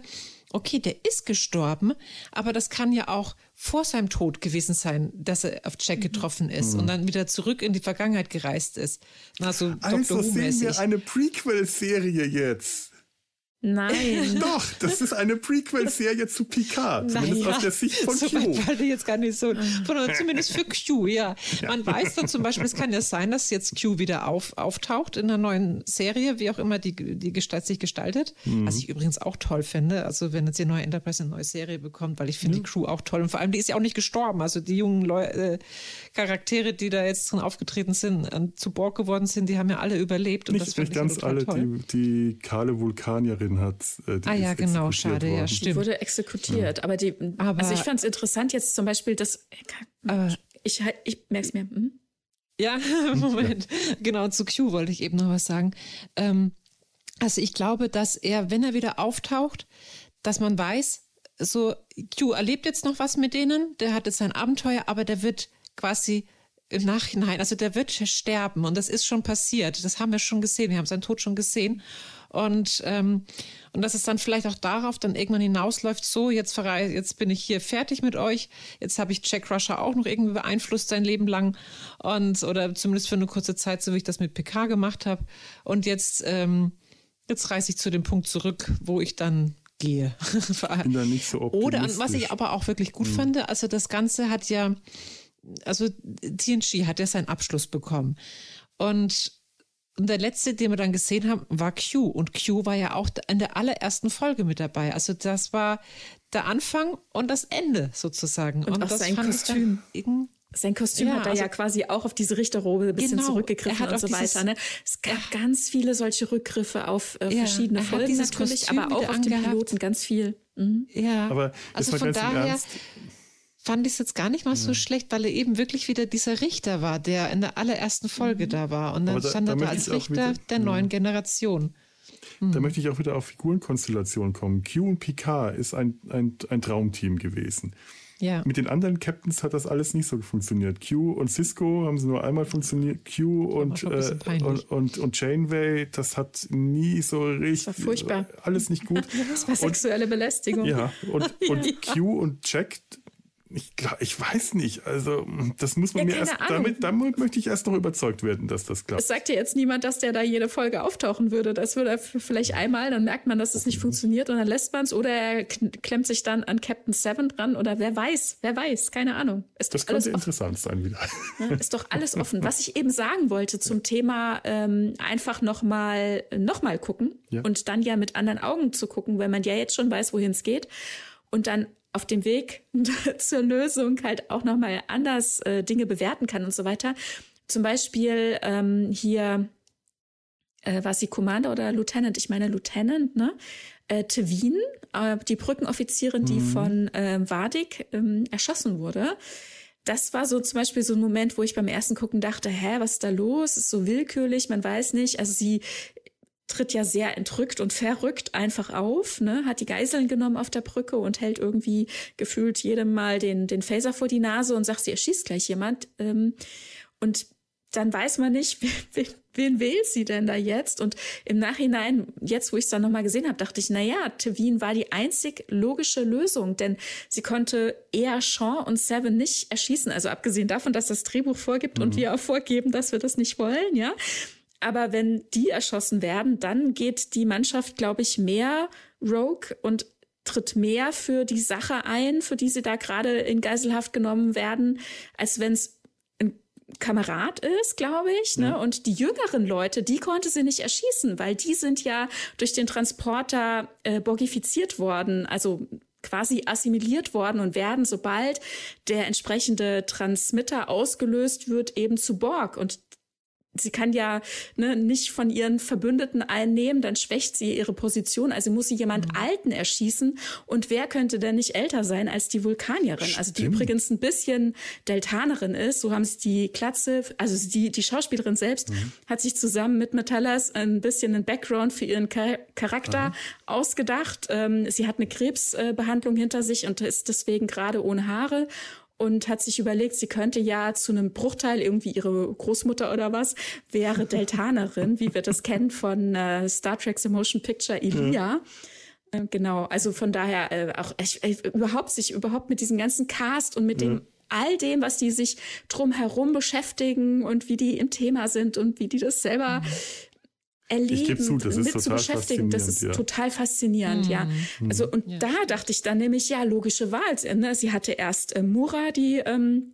okay, der ist gestorben, aber das kann ja auch vor seinem Tod gewesen sein, dass er auf Jack mhm. getroffen ist mhm. und dann wieder zurück in die Vergangenheit gereist ist. Na, so also sehen wir eine Prequel-Serie jetzt. Nein. Doch, das ist eine Prequel-Serie zu Picard, zumindest naja, aus der Sicht von so Q. So jetzt gar nicht so, von, zumindest für Q, ja. ja. Man weiß dann zum Beispiel, es kann ja sein, dass jetzt Q wieder auf, auftaucht in einer neuen Serie, wie auch immer die, die Gestalt sich gestaltet. Mhm. Was ich übrigens auch toll finde, also wenn jetzt die neue Enterprise eine neue Serie bekommt, weil ich finde mhm. die Crew auch toll und vor allem, die ist ja auch nicht gestorben. Also die jungen Leu äh, Charaktere, die da jetzt drin aufgetreten sind, an, zu Borg geworden sind, die haben ja alle überlebt. Und nicht, das nicht ganz alle, toll. die, die kahle Vulkanierin hat. Äh, ah ja, genau, schade, worden. ja, stimmt. Die wurde exekutiert, ja. aber die, aber, also ich fand es interessant jetzt zum Beispiel, dass, aber, ich, ich merke es mir. Hm? Ja, Moment, genau, zu Q wollte ich eben noch was sagen. Ähm, also ich glaube, dass er, wenn er wieder auftaucht, dass man weiß, so Q erlebt jetzt noch was mit denen, der hat jetzt sein Abenteuer, aber der wird quasi im Nachhinein, also der wird sterben und das ist schon passiert. Das haben wir schon gesehen, wir haben seinen Tod schon gesehen. Und, ähm, und dass es dann vielleicht auch darauf dann irgendwann hinausläuft, so, jetzt, jetzt bin ich hier fertig mit euch, jetzt habe ich Jack Rusher auch noch irgendwie beeinflusst sein Leben lang und oder zumindest für eine kurze Zeit, so wie ich das mit PK gemacht habe. Und jetzt, ähm, jetzt reise ich zu dem Punkt zurück, wo ich dann gehe. Ich bin da nicht so Oder was ich aber auch wirklich gut mhm. fand, also das Ganze hat ja, also TNG hat ja seinen Abschluss bekommen. Und und der letzte, den wir dann gesehen haben, war Q. Und Q war ja auch in der allerersten Folge mit dabei. Also das war der Anfang und das Ende sozusagen. Und, und auch sein Kostüm. Sein Kostüm ja, hat er also, ja quasi auch auf diese Richterrobe ein bisschen genau, zurückgegriffen und so weiter. Ne? Es gab ja. ganz viele solche Rückgriffe auf äh, verschiedene Folgen natürlich, Kostüm aber auch auf den Piloten ganz viel. Mhm. Ja, aber also von daher, Ernst, fand ich es jetzt gar nicht mal so schlecht, weil er eben wirklich wieder dieser Richter war, der in der allerersten Folge mhm. da war. Und dann da, stand er da als Richter wieder, der neuen ja. Generation. Mhm. Da möchte ich auch wieder auf Figurenkonstellation kommen. Q und Picard ist ein, ein, ein Traumteam gewesen. Ja. Mit den anderen Captains hat das alles nicht so funktioniert. Q und Cisco haben sie nur einmal funktioniert. Q und, äh, und, und, und Janeway, das hat nie so richtig. Das war furchtbar. Alles nicht gut. Das war sexuelle und, Belästigung. Ja, und, und Q und Jack ich, ich weiß nicht. Also, das muss man ja, mir erst. Damit, damit möchte ich erst noch überzeugt werden, dass das klappt. Es sagt ja jetzt niemand, dass der da jede Folge auftauchen würde. Das würde er vielleicht einmal, dann merkt man, dass es nicht funktioniert und dann lässt man es oder er klemmt sich dann an Captain Seven dran oder wer weiß, wer weiß, keine Ahnung. Ist das könnte interessant sein wieder. Ja, ist doch alles offen. Was ich eben sagen wollte zum Thema ähm, einfach nochmal noch mal gucken ja. und dann ja mit anderen Augen zu gucken, wenn man ja jetzt schon weiß, wohin es geht. Und dann auf dem Weg zur Lösung halt auch nochmal anders äh, Dinge bewerten kann und so weiter. Zum Beispiel ähm, hier, äh, war sie Commander oder Lieutenant? Ich meine Lieutenant, ne? Äh, Tevin, äh, die Brückenoffizierin, die mhm. von äh, Wadig ähm, erschossen wurde. Das war so zum Beispiel so ein Moment, wo ich beim ersten Gucken dachte, hä, was ist da los? Ist so willkürlich, man weiß nicht. Also sie tritt ja sehr entrückt und verrückt einfach auf, ne? hat die Geiseln genommen auf der Brücke und hält irgendwie gefühlt jedem mal den, den Phaser vor die Nase und sagt, sie erschießt gleich jemand. Ähm, und dann weiß man nicht, wen, wen wählt sie denn da jetzt? Und im Nachhinein, jetzt wo ich es dann nochmal gesehen habe, dachte ich, na ja, Tevin war die einzig logische Lösung, denn sie konnte eher Sean und Seven nicht erschießen. Also abgesehen davon, dass das Drehbuch vorgibt mhm. und wir auch vorgeben, dass wir das nicht wollen, ja. Aber wenn die erschossen werden, dann geht die Mannschaft, glaube ich, mehr Rogue und tritt mehr für die Sache ein, für die sie da gerade in Geiselhaft genommen werden, als wenn es ein Kamerad ist, glaube ich. Ne? Und die jüngeren Leute, die konnte sie nicht erschießen, weil die sind ja durch den Transporter äh, borgifiziert worden, also quasi assimiliert worden und werden, sobald der entsprechende Transmitter ausgelöst wird, eben zu Borg. Und sie kann ja ne, nicht von ihren Verbündeten einnehmen, dann schwächt sie ihre Position. Also muss sie jemand mhm. Alten erschießen. Und wer könnte denn nicht älter sein als die Vulkanierin? Stimmt. Also die übrigens ein bisschen Deltanerin ist. So haben sie die Klatze, also die, die Schauspielerin selbst mhm. hat sich zusammen mit Metallas ein bisschen einen Background für ihren Charakter mhm. ausgedacht. Ähm, sie hat eine Krebsbehandlung hinter sich und ist deswegen gerade ohne Haare und hat sich überlegt, sie könnte ja zu einem Bruchteil irgendwie ihre Großmutter oder was wäre Deltanerin, wie wir das kennen von äh, Star Trek The Motion Picture Elia. Mhm. Äh, genau, also von daher äh, auch ich, ich, überhaupt sich überhaupt mit diesem ganzen Cast und mit mhm. dem all dem, was die sich drumherum beschäftigen und wie die im Thema sind und wie die das selber mhm erleben, zu, das mit zu beschäftigen. Das ist ja. total faszinierend, mhm. ja. Also und ja. da dachte ich dann nämlich, ja, logische Wahl. Ne? Sie hatte erst äh, Mura, die ähm,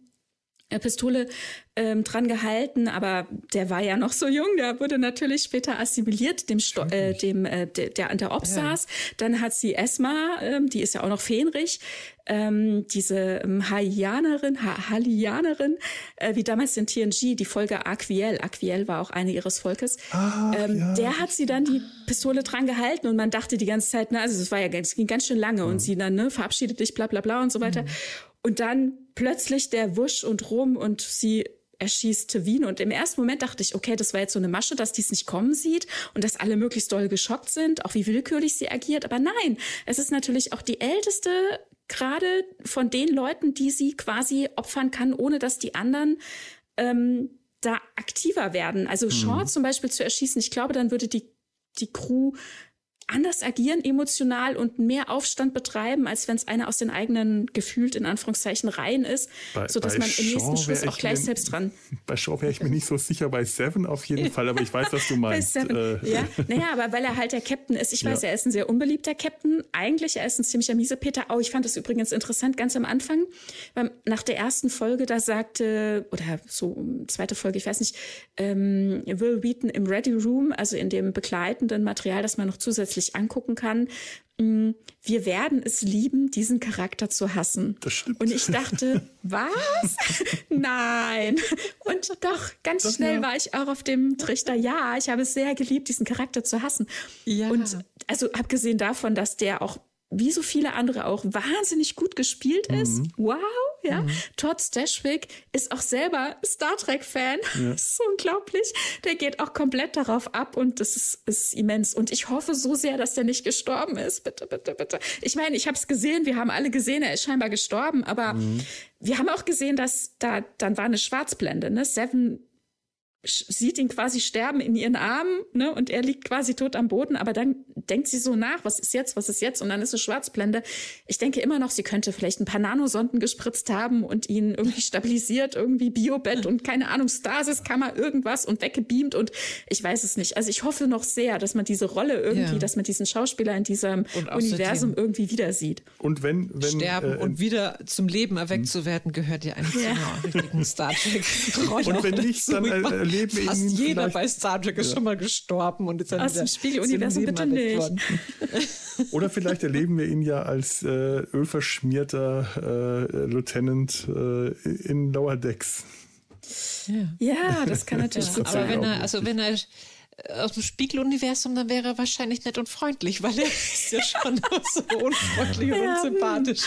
Pistole ähm, dran gehalten, aber der war ja noch so jung, der wurde natürlich später assimiliert, dem, Sto äh, dem äh, der, der an der Ob saß. Dann hat sie Esma, ähm, die ist ja auch noch fähnrich, ähm, diese ähm, Haianerin, ha Halianerin, äh, wie damals in TNG, die Folge Aquiel. Aquiel war auch eine ihres Volkes. Ah, ähm, ja. Der hat sie dann die Pistole dran gehalten und man dachte die ganze Zeit, na, also es war ja, es ging ganz schön lange mhm. und sie dann, ne, verabschiedet dich, bla bla bla und so weiter. Mhm. Und dann plötzlich der Wusch und Rum und sie erschießt Wien. Und im ersten Moment dachte ich, okay, das war jetzt so eine Masche, dass die es nicht kommen sieht und dass alle möglichst doll geschockt sind, auch wie willkürlich sie agiert. Aber nein, es ist natürlich auch die älteste gerade von den Leuten, die sie quasi opfern kann, ohne dass die anderen ähm, da aktiver werden. Also mhm. Shaw zum Beispiel zu erschießen, ich glaube, dann würde die, die Crew anders agieren emotional und mehr Aufstand betreiben, als wenn es einer aus den eigenen gefühlt in Anführungszeichen Reihen ist, bei, so dass man im nächsten Schluss auch gleich mir, selbst dran. Bei Shaw wäre ich mir nicht so sicher, bei Seven auf jeden Fall, aber ich weiß, was du meinst. bei Seven, äh. Ja, naja, aber weil er halt der Captain ist. Ich weiß, ja. er ist ein sehr unbeliebter Captain. Eigentlich, er ist ein ziemlicher Miesepeter. Oh, ich fand das übrigens interessant, ganz am Anfang, beim, nach der ersten Folge, da sagte, oder so zweite Folge, ich weiß nicht, ähm, Will Wheaton im Ready Room, also in dem begleitenden Material, das man noch zusätzlich sich angucken kann. Mm, wir werden es lieben, diesen Charakter zu hassen. Das stimmt. Und ich dachte, was? Nein. Und doch, ganz doch, schnell ja. war ich auch auf dem Trichter. Ja, ich habe es sehr geliebt, diesen Charakter zu hassen. Ja. Und also abgesehen davon, dass der auch wie so viele andere auch wahnsinnig gut gespielt ist. Mhm. Wow, ja. Mhm. Todd Stashwick ist auch selber Star Trek-Fan. Ja. Das ist unglaublich. Der geht auch komplett darauf ab und das ist, ist immens. Und ich hoffe so sehr, dass der nicht gestorben ist. Bitte, bitte, bitte. Ich meine, ich habe es gesehen, wir haben alle gesehen, er ist scheinbar gestorben, aber mhm. wir haben auch gesehen, dass da dann war eine Schwarzblende. Ne? Seven sieht ihn quasi sterben in ihren Armen, ne, und er liegt quasi tot am Boden, aber dann denkt sie so nach, was ist jetzt, was ist jetzt, und dann ist eine Schwarzblende. Ich denke immer noch, sie könnte vielleicht ein paar Nanosonden gespritzt haben und ihn irgendwie stabilisiert, irgendwie Biobett und keine Ahnung, Stasiskammer, irgendwas und weggebeamt und ich weiß es nicht. Also ich hoffe noch sehr, dass man diese Rolle irgendwie, ja. dass man diesen Schauspieler in diesem Universum irgendwie wieder sieht. Und wenn, wenn sterben äh, und wieder zum Leben erweckt zu werden, gehört ja eigentlich ja. zu einer richtigen Star Trek Rolle. Und wenn nicht, dann äh, erleben Fast jeder bei Star Trek ist ja. schon mal gestorben und ist dann Aus dem Spiegeluniversum bitte nicht. Oder vielleicht erleben wir ihn ja als äh, ölverschmierter äh, Lieutenant äh, in Lower Decks. Ja, ja das kann natürlich sein. Aber wenn er, also wenn er aus dem Spiegeluniversum, dann wäre er wahrscheinlich nett und freundlich, weil er ist ja schon so unfreundlich und ja, unsympathisch.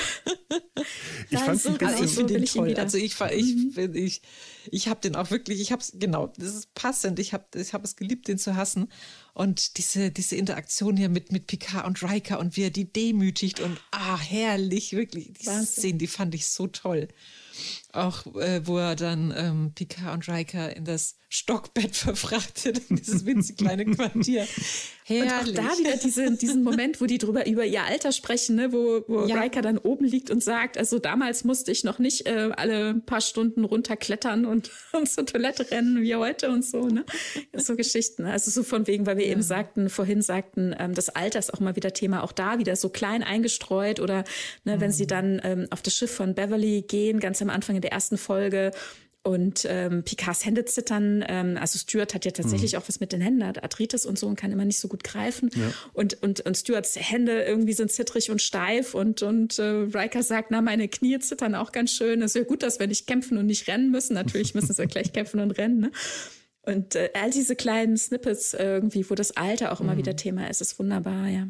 Ich fand so, also ich finde ihn toll. Also ich, ich, ich, ich, habe den auch wirklich, ich habe es, genau, das ist passend. Ich habe ich hab es geliebt, den zu hassen. Und diese, diese Interaktion hier mit, mit Picard und Riker und wie er die demütigt und ah, herrlich, wirklich. Die Szenen, die fand ich so toll. Auch äh, wo er dann ähm, Picard und Riker in das Stockbett verfrachtet, in dieses winzig kleine Quartier. Herrlich. Und auch da wieder diese, diesen Moment, wo die drüber über ihr Alter sprechen, ne? wo, wo ja. Riker dann oben liegt und sagt, also damals musste ich noch nicht äh, alle paar Stunden runterklettern und, und zur Toilette rennen wie heute und so. Ne? So Geschichten. Also so von wegen, weil wir ja. eben sagten, vorhin sagten, ähm, das Alter ist auch mal wieder Thema, auch da wieder so klein eingestreut oder ne, mhm. wenn sie mhm. dann ähm, auf das Schiff von Beverly gehen, ganz am Anfang in der ersten Folge und ähm, Picards Hände zittern. Ähm, also Stuart hat ja tatsächlich mhm. auch was mit den Händen, hat Arthritis und so und kann immer nicht so gut greifen. Ja. Und, und, und Stuarts Hände irgendwie sind zittrig und steif und, und äh, Riker sagt, na, meine Knie zittern auch ganz schön. Es ist ja gut, dass wir nicht kämpfen und nicht rennen müssen. Natürlich müssen sie gleich kämpfen und rennen. Ne? Und äh, all diese kleinen Snippets irgendwie, wo das Alter auch immer mhm. wieder Thema ist, ist wunderbar, ja.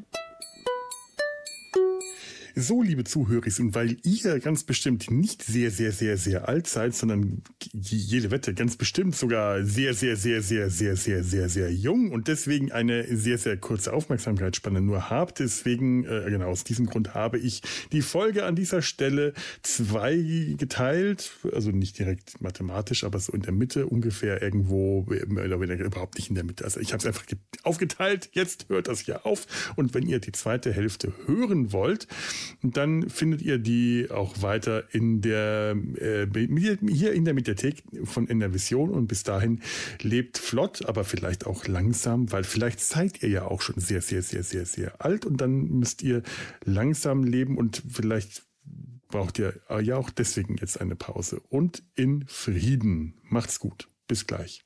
So, liebe Zuhörer, und weil ihr ganz bestimmt nicht sehr, sehr, sehr, sehr alt seid, sondern jede Wette ganz bestimmt sogar sehr, sehr, sehr, sehr, sehr, sehr, sehr, sehr jung und deswegen eine sehr, sehr kurze Aufmerksamkeitsspanne nur habt. Deswegen, äh, genau aus diesem Grund habe ich die Folge an dieser Stelle zwei geteilt, also nicht direkt mathematisch, aber so in der Mitte ungefähr irgendwo, oder überhaupt nicht in der Mitte. Also ich habe es einfach aufgeteilt. Jetzt hört das hier auf. Und wenn ihr die zweite Hälfte hören wollt, dann findet ihr die auch weiter in der, äh, hier in der Mediathek von Vision und bis dahin lebt flott, aber vielleicht auch langsam, weil vielleicht seid ihr ja auch schon sehr, sehr, sehr, sehr, sehr alt und dann müsst ihr langsam leben und vielleicht braucht ihr ja auch deswegen jetzt eine Pause. Und in Frieden. Macht's gut. Bis gleich.